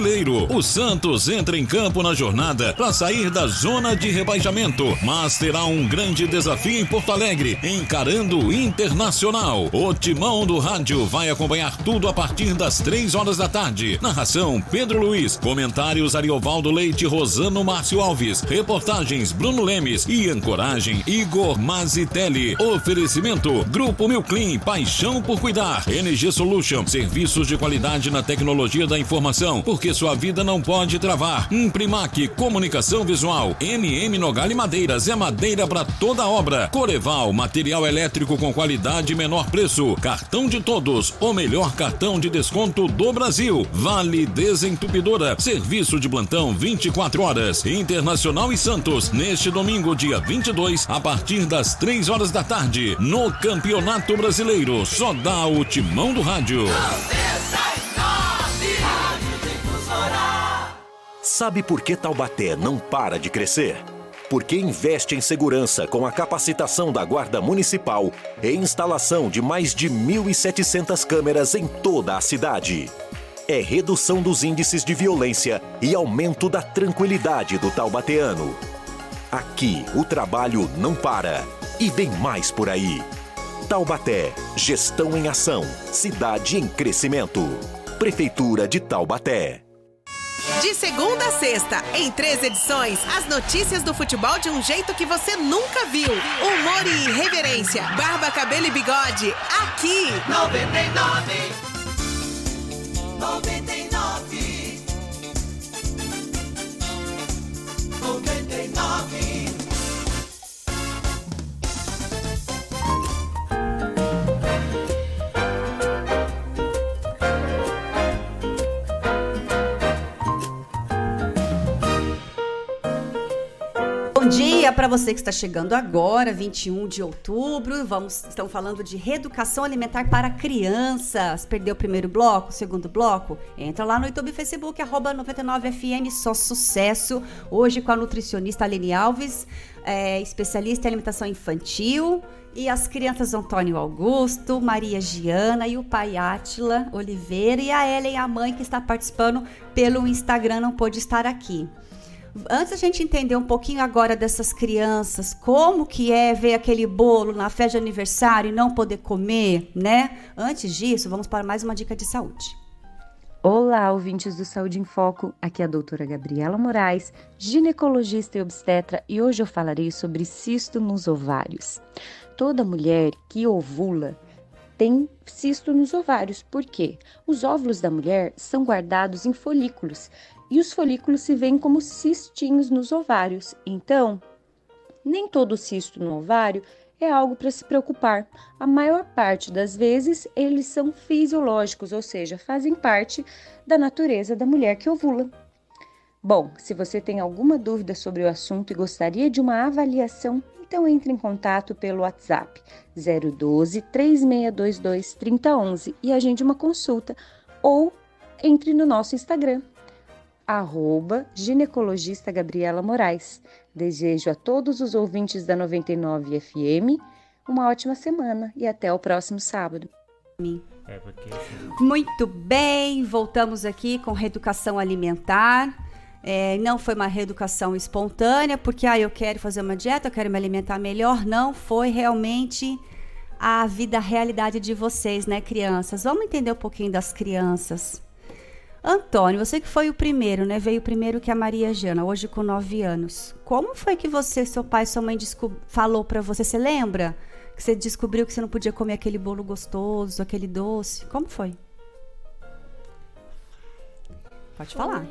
O Santos entra em campo na jornada para sair da zona de rebaixamento, mas terá um grande desafio em Porto Alegre, encarando o Internacional. O timão do rádio vai acompanhar tudo a partir das três horas da tarde. Narração Pedro Luiz, comentários Ariovaldo Leite, Rosano Márcio Alves, reportagens Bruno Lemes e ancoragem Igor Mazitelli. Oferecimento Grupo Milclean, paixão por cuidar. NG Solution, serviços de qualidade na tecnologia da informação, porque sua vida não pode travar. Imprimac, comunicação visual. MM Nogali Madeiras, é madeira para toda obra. Coreval, material elétrico com qualidade e menor preço. Cartão de todos, o melhor cartão de desconto do Brasil. Vale Desentupidora, serviço de plantão 24 horas. Internacional e Santos, neste domingo, dia 22, a partir das 3 horas da tarde, no Campeonato Brasileiro. Só dá o timão do rádio. Sabe por que Taubaté não para de crescer? Porque investe em segurança com a capacitação da Guarda Municipal e instalação de mais de 1.700 câmeras em toda a cidade. É redução dos índices de violência e aumento da tranquilidade do taubateano. Aqui o trabalho não para e vem mais por aí. Taubaté, gestão em ação, cidade em crescimento. Prefeitura de Taubaté. De segunda a sexta, em três edições, as notícias do futebol de um jeito que você nunca viu. Humor e irreverência, barba, cabelo e bigode, aqui. 99 99 99 dia para você que está chegando agora, 21 de outubro. Vamos, estão falando de reeducação alimentar para crianças. Perdeu o primeiro bloco, o segundo bloco? Entra lá no YouTube e Facebook, arroba 99FM, só sucesso. Hoje com a nutricionista Aline Alves, é, especialista em alimentação infantil. E as crianças Antônio Augusto, Maria Giana e o pai Átila Oliveira e a Ellen, a mãe que está participando pelo Instagram, não pôde estar aqui. Antes a gente entender um pouquinho agora dessas crianças, como que é ver aquele bolo na festa de aniversário e não poder comer, né? Antes disso, vamos para mais uma dica de saúde. Olá, ouvintes do Saúde em Foco. Aqui é a doutora Gabriela Moraes, ginecologista e obstetra, e hoje eu falarei sobre cisto nos ovários. Toda mulher que ovula tem cisto nos ovários. Por quê? Os óvulos da mulher são guardados em folículos e os folículos se veem como cistinhos nos ovários. Então, nem todo cisto no ovário é algo para se preocupar. A maior parte das vezes eles são fisiológicos, ou seja, fazem parte da natureza da mulher que ovula. Bom, se você tem alguma dúvida sobre o assunto e gostaria de uma avaliação, então entre em contato pelo WhatsApp 012 3622 3011 e agende uma consulta ou entre no nosso Instagram arroba ginecologista Gabriela Moraes. Desejo a todos os ouvintes da 99 FM uma ótima semana e até o próximo sábado. É Muito bem, voltamos aqui com reeducação alimentar. É, não foi uma reeducação espontânea, porque ah, eu quero fazer uma dieta, eu quero me alimentar melhor. Não, foi realmente a vida, a realidade de vocês, né, crianças? Vamos entender um pouquinho das crianças. Antônio, você que foi o primeiro, né? Veio primeiro que a Maria Jana, hoje com 9 anos. Como foi que você, seu pai, sua mãe falou para você? Você lembra que você descobriu que você não podia comer aquele bolo gostoso, aquele doce? Como foi? Pode falar.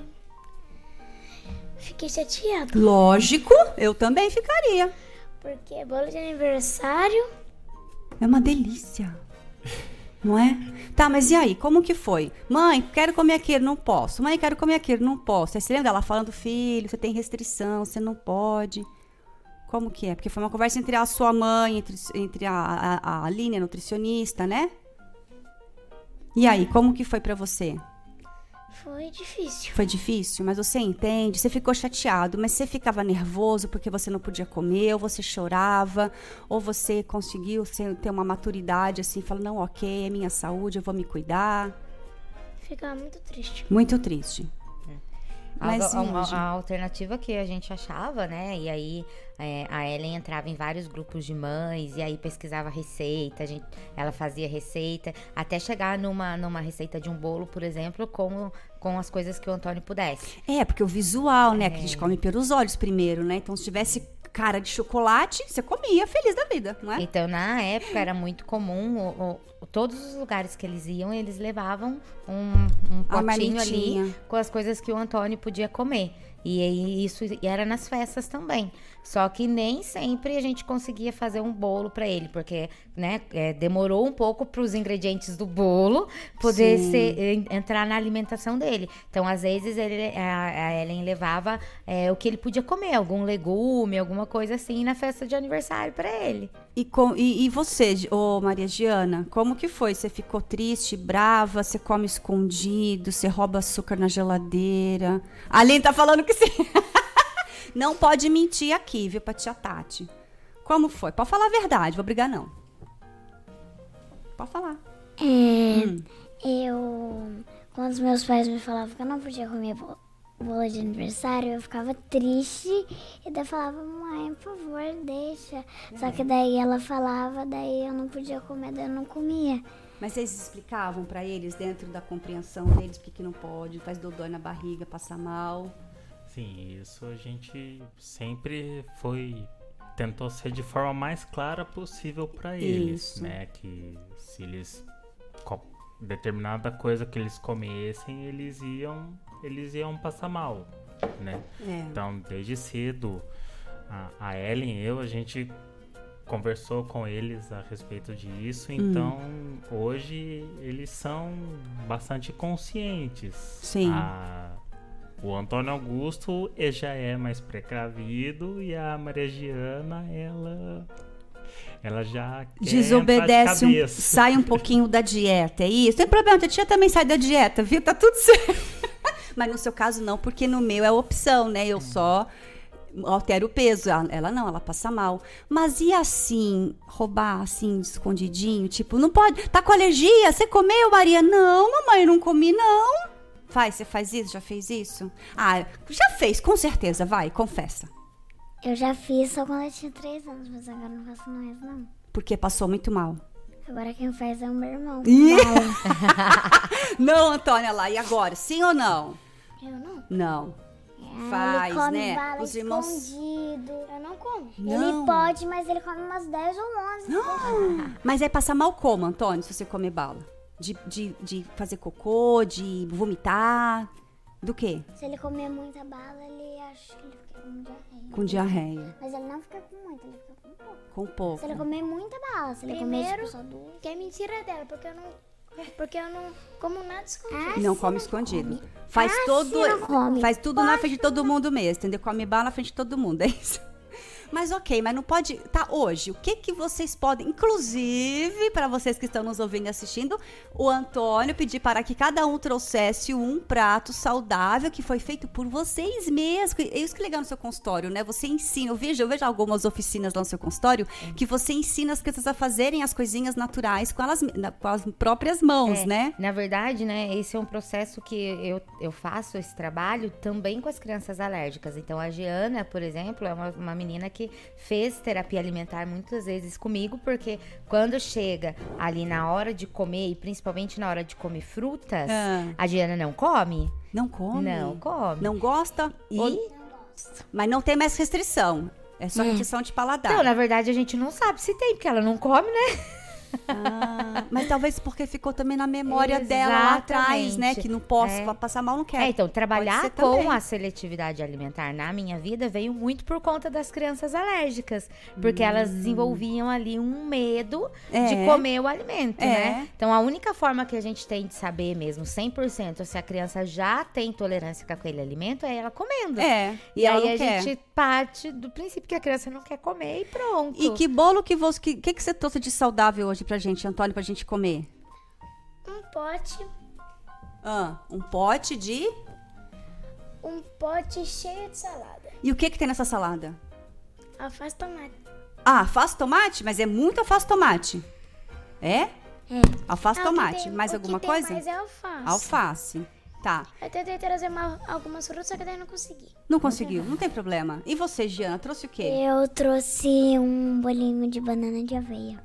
Fiquei chateada. Lógico, eu também ficaria. Porque bolo de aniversário. É uma delícia. Não é? Tá, mas e aí? Como que foi? Mãe, quero comer aquilo, não posso. Mãe, quero comer aquilo, não posso. Você lembra dela falando, filho, você tem restrição, você não pode. Como que é? Porque foi uma conversa entre a sua mãe, entre, entre a, a, a Aline, a nutricionista, né? E aí, como que foi pra você? Foi difícil. Foi difícil, mas você entende, você ficou chateado, mas você ficava nervoso porque você não podia comer, ou você chorava, ou você conseguiu ter uma maturidade assim, falar, não, ok, é minha saúde, eu vou me cuidar. Ficava muito triste. Muito triste. Mas a, a- hoje- a alternativa que a gente achava, né? E aí é, a Ellen entrava em vários grupos de mães e aí pesquisava receita, a gente, ela fazia receita, até chegar numa, numa receita de um bolo, por exemplo, com, com as coisas que o Antônio pudesse. É, porque o visual, né, que a É. gente come pelos olhos primeiro, né? Então, se tivesse cara de chocolate, você comia feliz da vida, não é? Então, na época, era muito comum, o- o- todos os lugares que eles iam, eles levavam um, um potinho ali com as coisas que o Antônio podia comer. E aí, isso era nas festas também. Só que nem sempre a gente conseguia fazer um bolo para ele, porque né, é, demorou um pouco para os ingredientes do bolo poder ser, en- entrar na alimentação dele. Então, às vezes, ele, a, a Ellen levava é, o que ele podia comer, algum legume, alguma coisa assim, na festa de aniversário para ele. E, com, e, e você, ô Maria Giana, como que foi? Você ficou triste, brava? Você come escondido? Você rouba açúcar na geladeira? A Aline tá falando que sim. não pode mentir aqui, viu, pra tia Tati. Como foi? Pode falar a verdade, vou brigar não. Pode falar. É, eu. Quando os meus pais me falavam que eu não podia comer bo- bolo de aniversário, eu ficava triste e daí falava, mãe, por favor, deixa. Só que daí ela falava, daí eu não podia comer, daí eu não comia. Mas vocês explicavam pra eles, dentro da compreensão deles, por que que não pode, faz dodói na barriga, passa mal. Sim, isso a gente sempre foi tentou ser de forma mais clara possível para eles, Isso. né? Que se eles determinada coisa que eles comessem, eles iam eles iam passar mal, né? É. Então, desde cedo, a, a Ellen e eu, a gente conversou com eles a respeito disso, Hum. então hoje eles são bastante conscientes. Sim. A- o Antônio Augusto já é mais precavido e a Maria Giana, ela ela já Desobedece, um, sai um pouquinho da dieta, é isso? Tem problema, a tia também sai da dieta, viu? Tá tudo certo. Mas no seu caso não, porque no meu é opção, né? Eu só altero o peso. Ela- Ela não, ela passa mal. Mas e assim, roubar assim, escondidinho? Tipo, não pode. Tá com alergia? Você comeu, Maria? Não, mamãe, eu não comi, não. Faz, você faz isso? Já fez isso? Ah, já fez, com certeza, vai, confessa. Eu já fiz só quando eu tinha 3 anos, mas agora não faço mais, não. Porque passou muito mal. Agora quem faz é o meu irmão. Não, Antônia, lá, e agora? Sim ou não? Eu não. Não. Ah, Faz, ele come né? bala Os irmãos. escondido. Eu não como. Não. Ele pode, mas ele come umas 10 ou 11. Mas aí passa mal como, Antônio, se você comer bala? De, de, de fazer cocô, de vomitar? Do quê? Se ele comer muita bala, ele acha que ele fica com diarreia. Com diarreia. Mas ele não fica com muito, ele fica com pouco. Com pouco. Se ele comer muita bala, se ele Primeiro, comer tipo, só duas. que é mentira dela, porque eu não. Porque eu não como nada escondido. Ah, Não come escondido. Faz Ah, todo. come. Faz tudo na frente de todo mundo mesmo, entendeu? Come bala na frente de todo mundo, é isso. Mas ok, mas não pode. Tá, hoje, o que que vocês podem. Inclusive, para vocês que estão nos ouvindo e assistindo, o Antônio pediu para que cada um trouxesse um prato saudável que foi feito por vocês mesmos. É isso que é legal no seu consultório, né? Você ensina. Eu vejo, eu vejo algumas oficinas lá no seu consultório que você ensina as crianças a fazerem as coisinhas naturais com, elas, com as próprias mãos, É, né? Na verdade, né, esse é um processo que eu, eu faço esse trabalho também com as crianças alérgicas. Então, a Giana, por exemplo, é uma, uma menina que fez terapia alimentar muitas vezes comigo, porque quando chega ali na hora de comer, e principalmente na hora de comer frutas, Ah. a Giana não come. Não come? Não come. Não gosta? E- Ou- Mas não tem mais restrição. É só Hum. restrição de paladar. Então, na verdade, a gente não sabe se tem, porque ela não come, né? Ah, mas talvez porque ficou também na memória dela lá atrás, né? Exatamente. Que não posso É. passar mal, não quero. É, então, trabalhar com também. a seletividade alimentar na minha vida veio muito por conta das crianças alérgicas. Porque elas desenvolviam ali um medo de Hum. É. comer o alimento, É. né? Então, a única forma que a gente tem de saber mesmo, 100%, se a criança já tem tolerância com aquele alimento, é ela comendo. É, E, e aí a quer. gente parte do princípio que a criança não quer comer e pronto. E que bolo que você. O que, que, que você trouxe de saudável hoje pra gente, Antônio, pra gente comer? Um pote Ah, um pote de. Um pote cheio de salada. E o que que tem nessa salada? Alface tomate. Ah, alface tomate? Mas é muito alface tomate. É? É. Alface tomate. tem- mais alguma coisa? mais é alface. Alface. Tá. Eu tentei trazer uma- algumas frutas, só que daí não consegui. Não conseguiu, não tem problema. E você, Giana, trouxe o quê? Eu trouxe um bolinho de banana de aveia.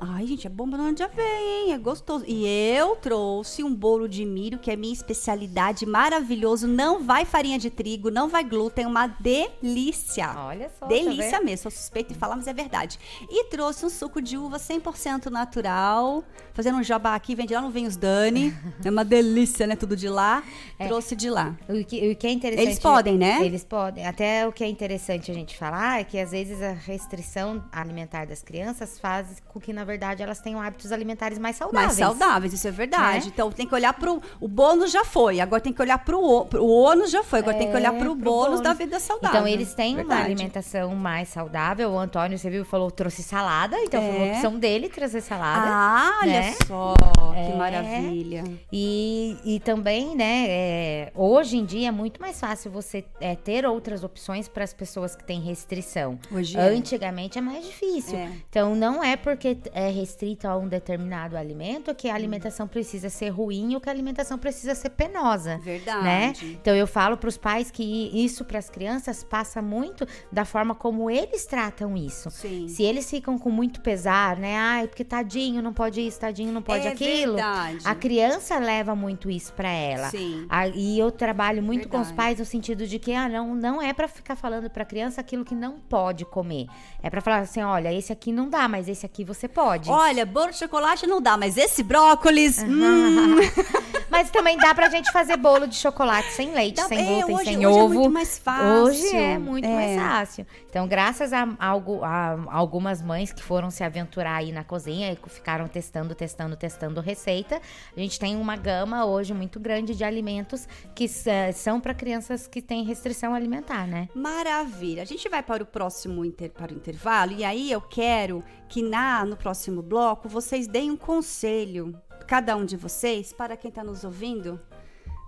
Ai, gente, é bom banana de aveia, hein? É gostoso. E eu trouxe um bolo de milho, que é minha especialidade, maravilhoso. Não vai farinha de trigo, não vai glúten, uma delícia. Olha só, tá Delícia vendo? mesmo, sou suspeita de falar, mas é verdade. E trouxe um suco de uva 100% natural. Fazendo um jabá aqui, vende lá no Vem os Dani. É uma delícia, né? Tudo de lá. Trouxe de lá. O que, o que é interessante. Eles podem, né? Eles podem. Até o que é interessante a gente falar é que às vezes a restrição alimentar das crianças faz com que, na verdade, elas tenham hábitos alimentares mais saudáveis. Mais saudáveis, isso é verdade. Né? Então tem que olhar pro. O bônus já foi, agora tem que olhar pro. O, pro o ônus já foi, agora tem que olhar É, pro, pro bônus, bônus. da vida saudável. Então eles têm uma Verdade. alimentação mais saudável. O Antônio, você viu, falou trouxe salada, então foi uma É. opção dele trazer salada. Ah, olha né? só, que É. maravilha. E, e também, né, é, hoje em dia é muito mais fácil você é, ter outras opções para as pessoas que têm restrição. Hoje é. Antigamente é mais difícil. É. Então não é porque é restrito a um determinado alimento que a alimentação precisa ser ruim ou que a alimentação precisa ser penosa. Verdade. Né? Então eu falo para os pais que isso para as crianças passa muito da forma como eles tratam isso. Sim. Se eles ficam com muito pesar, né? Ai, porque tadinho não pode isso, tadinho não pode É aquilo. verdade. A criança leva muito isso para ela. Sim. A- e eu trabalho muito com os Verdade. pais no sentido de que ah, não, não é para ficar falando para criança aquilo que não pode comer. É para falar assim, olha, esse aqui não dá, mas esse aqui você pode. Olha, bolo de chocolate não dá, mas esse brócolis. hum, Mas também dá pra gente fazer bolo de chocolate sem leite, Dá- sem é, glúten, hoje- sem hoje é ovo. muito mais fácil. Hoje é muito É. mais fácil. Então, graças a, algo, a algumas mães que foram se aventurar aí na cozinha e ficaram testando, testando, testando receita, a gente tem uma gama hoje muito grande de alimentos que s- são para crianças que têm restrição alimentar, né? Maravilha. A gente vai para o próximo inter- para o intervalo e aí eu quero que na no próximo bloco vocês deem um conselho, cada um de vocês, para quem está nos ouvindo,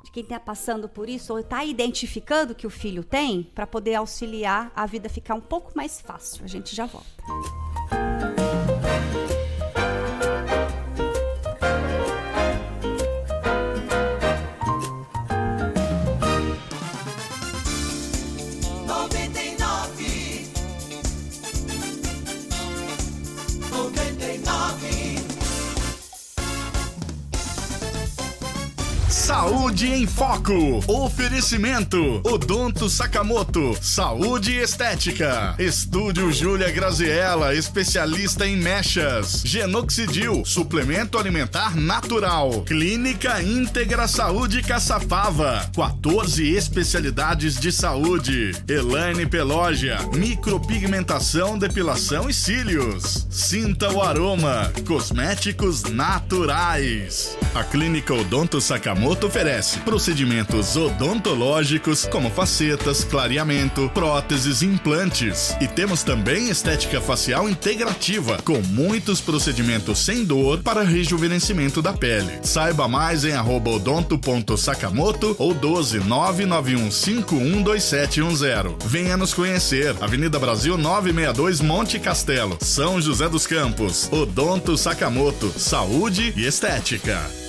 de quem está passando por isso ou está identificando que o filho tem, para poder auxiliar a vida ficar um pouco mais fácil. A gente já volta. Saúde em Foco. Oferecimento. Odonto Sakamoto. Saúde Estética. Estúdio Júlia Graziella, especialista em mechas. Genoxidil, suplemento alimentar natural. Clínica Íntegra Saúde Caçapava. 14 especialidades de saúde. Elaine Pelógia, micropigmentação, depilação e cílios. Sinta o aroma. Cosméticos naturais. A Clínica Odonto Sakamoto oferece procedimentos odontológicos como facetas, clareamento, próteses implantes. E temos também estética facial integrativa, com muitos procedimentos sem dor para rejuvenescimento da pele. Saiba mais em odonto.sakamoto ou 12 991512710. Venha nos conhecer. Avenida Brasil 962 Monte Castelo, São José dos Campos. Odonto Sakamoto, saúde e estética.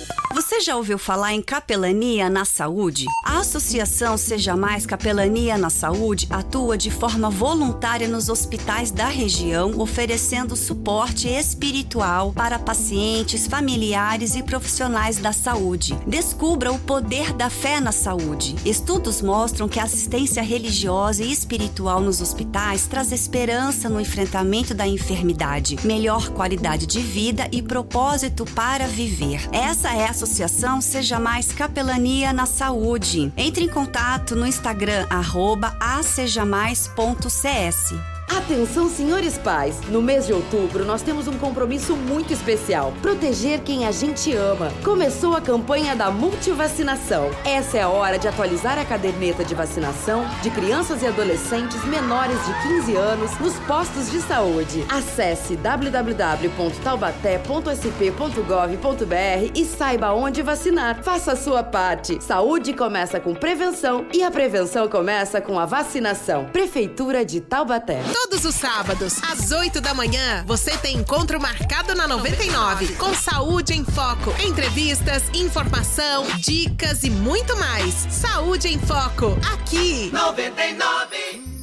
Você já ouviu falar em capelania na saúde? A Associação Seja Mais Capelania na Saúde atua de forma voluntária nos hospitais da região, oferecendo suporte espiritual para pacientes, familiares e profissionais da saúde. Descubra o poder da fé na saúde. Estudos mostram que a assistência religiosa e espiritual nos hospitais traz esperança no enfrentamento da enfermidade, melhor qualidade de vida e propósito para viver. Essa é a Associação Seja Mais Capelania na Saúde. Entre em contato no Instagram, arroba acejamais.cs. Atenção, senhores pais! No mês de outubro, nós temos um compromisso muito especial: proteger quem a gente ama. Começou a campanha da multivacinação. Essa é a hora de atualizar a caderneta de vacinação de crianças e adolescentes menores de 15 anos nos postos de saúde. Acesse www.taubaté.sp.gov.br e saiba onde vacinar. Faça a sua parte. Saúde começa com prevenção e a prevenção começa com a vacinação. Prefeitura de Taubaté. Todos os sábados, às 8 da manhã, você tem encontro marcado na 99, com Saúde em Foco. Entrevistas, informação, dicas e muito mais. Saúde em Foco, aqui. 99.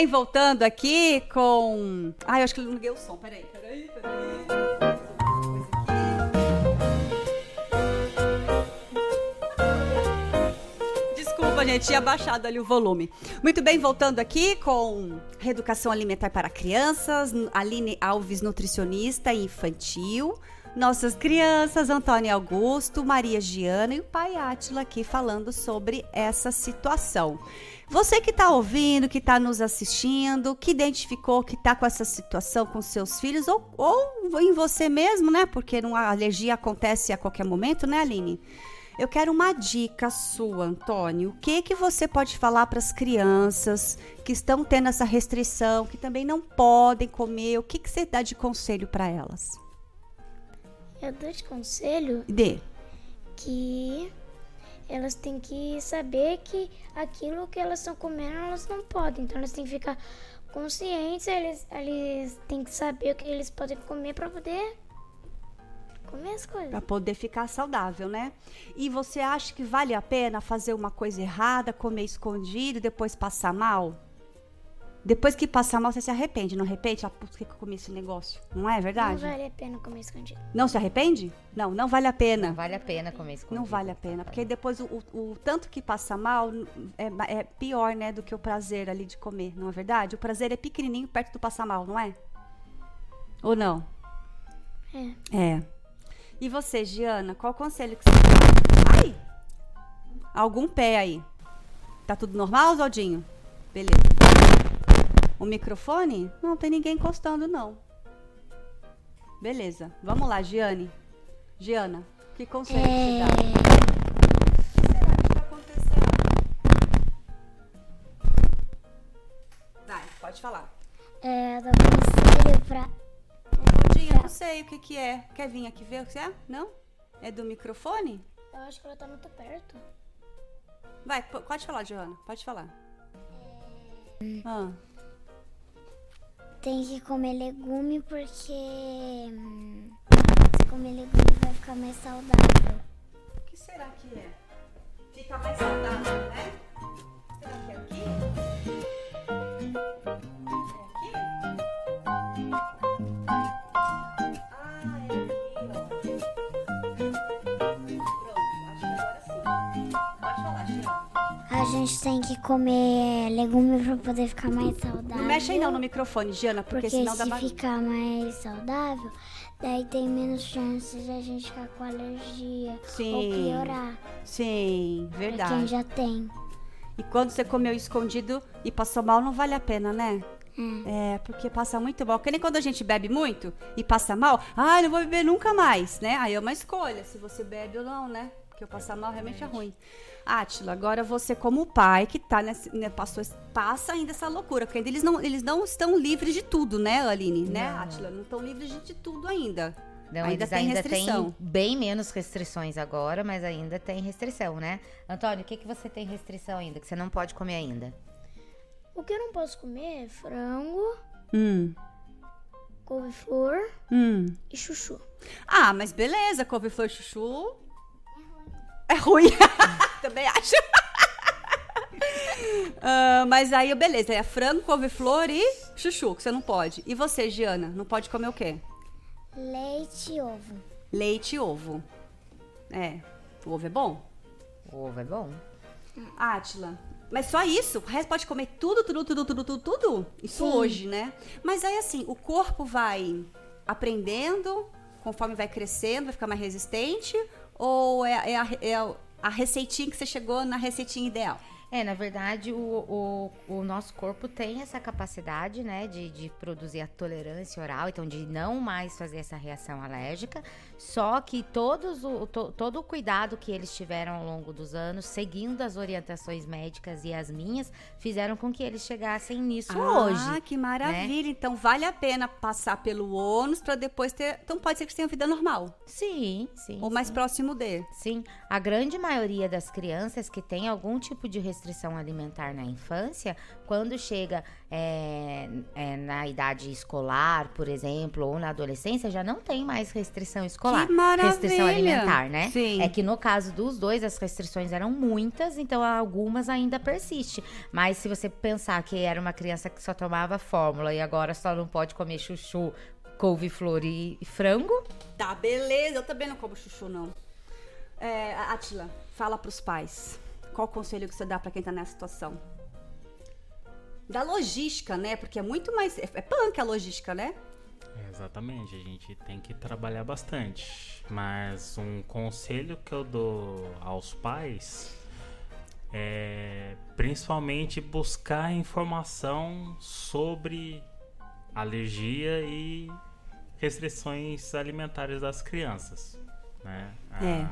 Bem, voltando aqui com. Ai, eu acho que eu liguei o som. Peraí, peraí, peraí. Desculpa, gente, tinha baixado ali o volume. Muito bem, voltando aqui com Reeducação Alimentar para Crianças, Aline Alves, nutricionista infantil. Nossas crianças, Antônio Augusto, Maria Giana e o pai Átila aqui falando sobre essa situação. Você que está ouvindo, que está nos assistindo, que identificou que está com essa situação com seus filhos ou, ou em você mesmo, né? Porque uma alergia acontece a qualquer momento, né, Aline? Eu quero uma dica sua, Antônio. O que que você pode falar para as crianças que estão tendo essa restrição, que também não podem comer? O que que você dá de conselho para elas? Eu dou de conselho Dê. que elas têm que saber que aquilo que elas estão comendo elas não podem. Então elas têm que ficar conscientes, eles, eles têm que saber o que eles podem comer para poder comer as coisas. Para poder ficar saudável, né? E você acha que vale a pena fazer uma coisa errada, comer escondido e depois passar mal? Depois que passar mal, você se arrepende, não arrepende? Ah, por que eu comi esse negócio? Não é verdade? Não vale a pena comer escondido. Não se arrepende? Não, não vale a pena. Não vale a pena comer escondido. Não vale a pena, porque depois o, o- o tanto que passa mal é, é pior, né, do que o prazer ali de comer, não é verdade? O prazer é pequenininho perto do passar mal, não é? Ou não? É. É. E você, Giana, qual conselho que você dá? Ai! Algum pé aí. Tá tudo normal, Zaldinho? Beleza. O microfone? Não tem ninguém encostando, não. Beleza. Vamos lá, Giane. Giana, que conselho você dá? O que será que está acontecendo? Vai, pode falar. É, eu dou conselho pra. Zaldinho, eu não sei o que que é. Quer vir aqui ver o que é? Não? É do microfone? Eu acho que ela tá muito perto. Vai, pode falar, Joana. Pode falar. Ah, Tem que comer legume porque. hum, Se comer legume vai ficar mais saudável. o que será que é? Fica mais saudável, né? Gente tem que comer legume pra poder ficar mais saudável. Não mexe aí não no microfone, Giana, porque, Porque senão dá se ficar mais saudável, daí tem menos chances de a gente ficar com alergia ou Sim. piorar. Sim, Pra verdade. quem já tem. E quando você comeu escondido e passou mal, não vale a pena, né? É, porque passa muito mal. Porque nem quando a gente bebe muito e passa mal, ah, não vou beber nunca mais, né? Aí é uma escolha, se você bebe ou não, né? Porque o passar mal realmente é ruim. Átila, agora você como pai que tá nesse, né, passou, passa ainda essa loucura, porque ainda eles não, eles não estão livres de tudo, né, Aline? Né, Não. Átila? Não estão livres de, de tudo ainda. Não, ainda eles tem ainda restrição. têm bem menos restrições agora, mas ainda tem restrição, né? Antônio, o que, que você tem restrição ainda, que você não pode comer ainda? O que eu não posso comer é frango, Hum, couve-flor hum. e chuchu. Ah, mas beleza, couve-flor e chuchu. É ruim. Também acho. Ah, mas aí, beleza, é frango, couve-flor e chuchu, que você não pode. E você, Giana, não pode comer o quê? Leite e ovo. Leite e ovo. É, o ovo é bom? O ovo é bom. Átila, Mas só isso? O resto pode comer tudo, tudo, tudo, tudo, tudo, tudo? Isso Sim. hoje, né? Mas aí, assim, o corpo vai aprendendo, conforme vai crescendo, vai ficar mais resistente? Ou é, é a, é a receitinha que você chegou na receitinha ideal? É, na verdade, o, o, o nosso corpo tem essa capacidade, né, de, de produzir a tolerância oral, então de não mais fazer essa reação alérgica. Só que todos o, to- todo o cuidado que eles tiveram ao longo dos anos, seguindo as orientações médicas e as minhas, fizeram com que eles chegassem nisso ah, hoje. que maravilha. Então vale a pena passar pelo ônus para depois ter. Então pode ser que você tenha vida normal. Sim, sim. Ou mais sim. próximo de. Sim, a grande maioria das crianças que tem algum tipo de restrição alimentar na infância, quando chega é, é, na idade escolar, por exemplo, ou na adolescência, já não tem mais restrição escolar. Que maravilha! Restrição alimentar, né? Sim. É que no caso dos dois, as restrições eram muitas, então algumas ainda persistem. Mas se você pensar que era uma criança que só tomava fórmula e agora só não pode comer chuchu, couve-flor e e frango, Tá, beleza. Eu também não como chuchu, não. É, Atila, fala pros pais. Qual o conselho que você dá pra quem tá nessa situação? Da logística, né? Porque é muito mais. É, é punk a logística, né? É, exatamente, a gente tem que trabalhar bastante. Mas um conselho que eu dou aos pais é principalmente buscar informação sobre alergia e restrições alimentares das crianças. Né? É.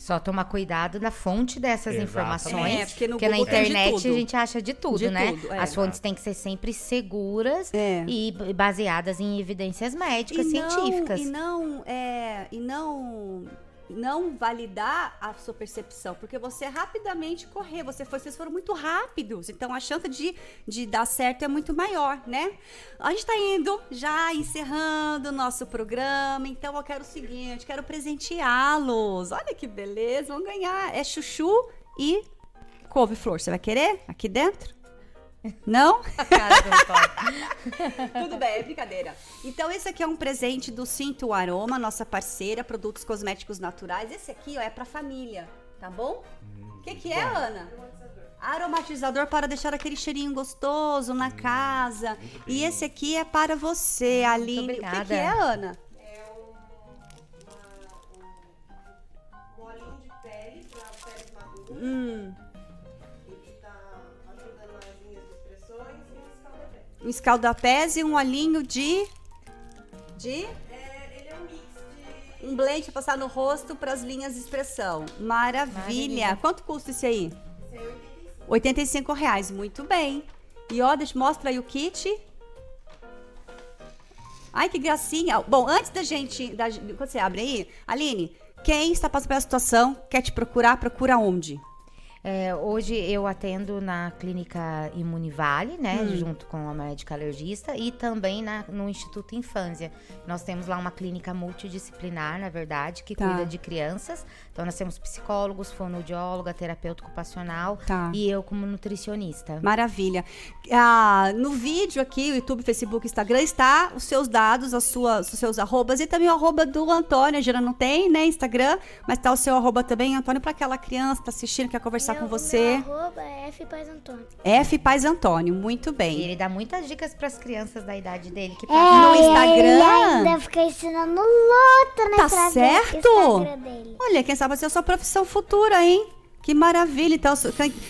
Só tomar cuidado na fonte dessas Exatamente. informações. É, porque no na internet a gente acha de tudo, De né? tudo, é. As fontes têm que ser sempre seguras É. e baseadas em evidências médicas, E não- científicas. E não, é, e não, não validar a sua percepção, porque você rapidamente correr, você foi, vocês foram muito rápidos, então a chance de, de dar certo é muito maior, né? A gente tá indo já encerrando o nosso programa, então eu quero o seguinte, quero presenteá-los. Olha que beleza, vão ganhar, é chuchu e couve-flor. Você vai querer aqui dentro? Não? Tudo bem, é brincadeira. Então, esse aqui é um presente do Cinto Aroma, nossa parceira, produtos cosméticos naturais. Esse aqui, ó, é pra família, tá bom? O que, que é, Ana? Aromatizador para deixar aquele cheirinho gostoso na casa. E esse aqui é para você, Aline. O que, que obrigada. é, Ana? bolinho de pele para pele madura. Hum, um escaldapés e um olhinho de... De? É, ele é um mix de. Um blend passar no rosto para as linhas de expressão. Maravilha. Maravilha. Quanto custa esse aí? Esse é 85. 85 reais, muito bem. E ó, deixa, mostra aí o kit. Ai, que gracinha. Bom, antes da gente. Da, quando você abre aí, Aline, quem está passando pela situação, quer te procurar, procura onde? É, hoje eu atendo na clínica Imunivale, né, Hum. junto com a médica alergista, e também na- no Instituto Infância. Nós temos lá uma clínica multidisciplinar, na verdade, que Tá. cuida de crianças. Então nós temos psicólogos, fonoaudióloga, terapeuta ocupacional Tá. e eu como nutricionista. Maravilha. Ah, no vídeo aqui, YouTube, Facebook, Instagram, está os seus dados, as suas, os seus arrobas e também o arroba do Antônio. A Gera não tem, né, Instagram, mas tá o seu arroba também, Antônio, para aquela criança que tá assistindo, quer conversar com Meu- você. Meu arroba é F Paz Antônio. F Paz Antônio, muito E bem. ele dá muitas dicas para as crianças da idade dele que É, passam no Instagram? Ele ainda fica ensinando luta no Tá certo? Olha, quem sabe vai ser a sua profissão futura, hein? Que maravilha. Então,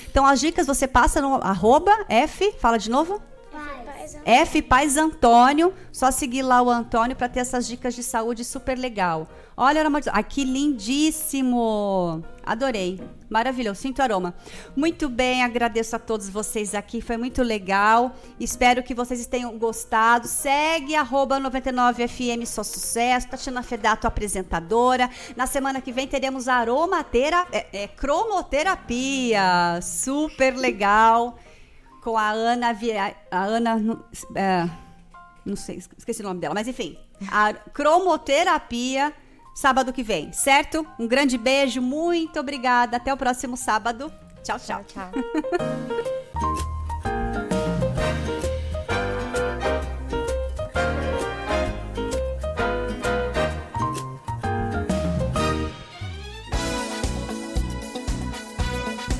então as dicas você passa no arroba F, fala de novo? F Paz Antônio. Só seguir lá o Antônio para ter essas dicas de saúde super legal. Olha, aroma ah, que lindíssimo! Adorei. Maravilhoso. Sinto aroma. Muito bem, agradeço a todos vocês aqui. Foi muito legal. Espero que vocês tenham gostado. Segue arroba 99FM Só Sucesso. Tatiana Fedato, apresentadora. Na semana que vem teremos aromatera... é, é, cromoterapia. Super legal com a Ana Via... a Ana não- é, não sei, esqueci o nome dela, mas enfim, a cromoterapia sábado que vem, certo? Um grande beijo, muito obrigada, até o próximo sábado. Tchau, tchau. tchau.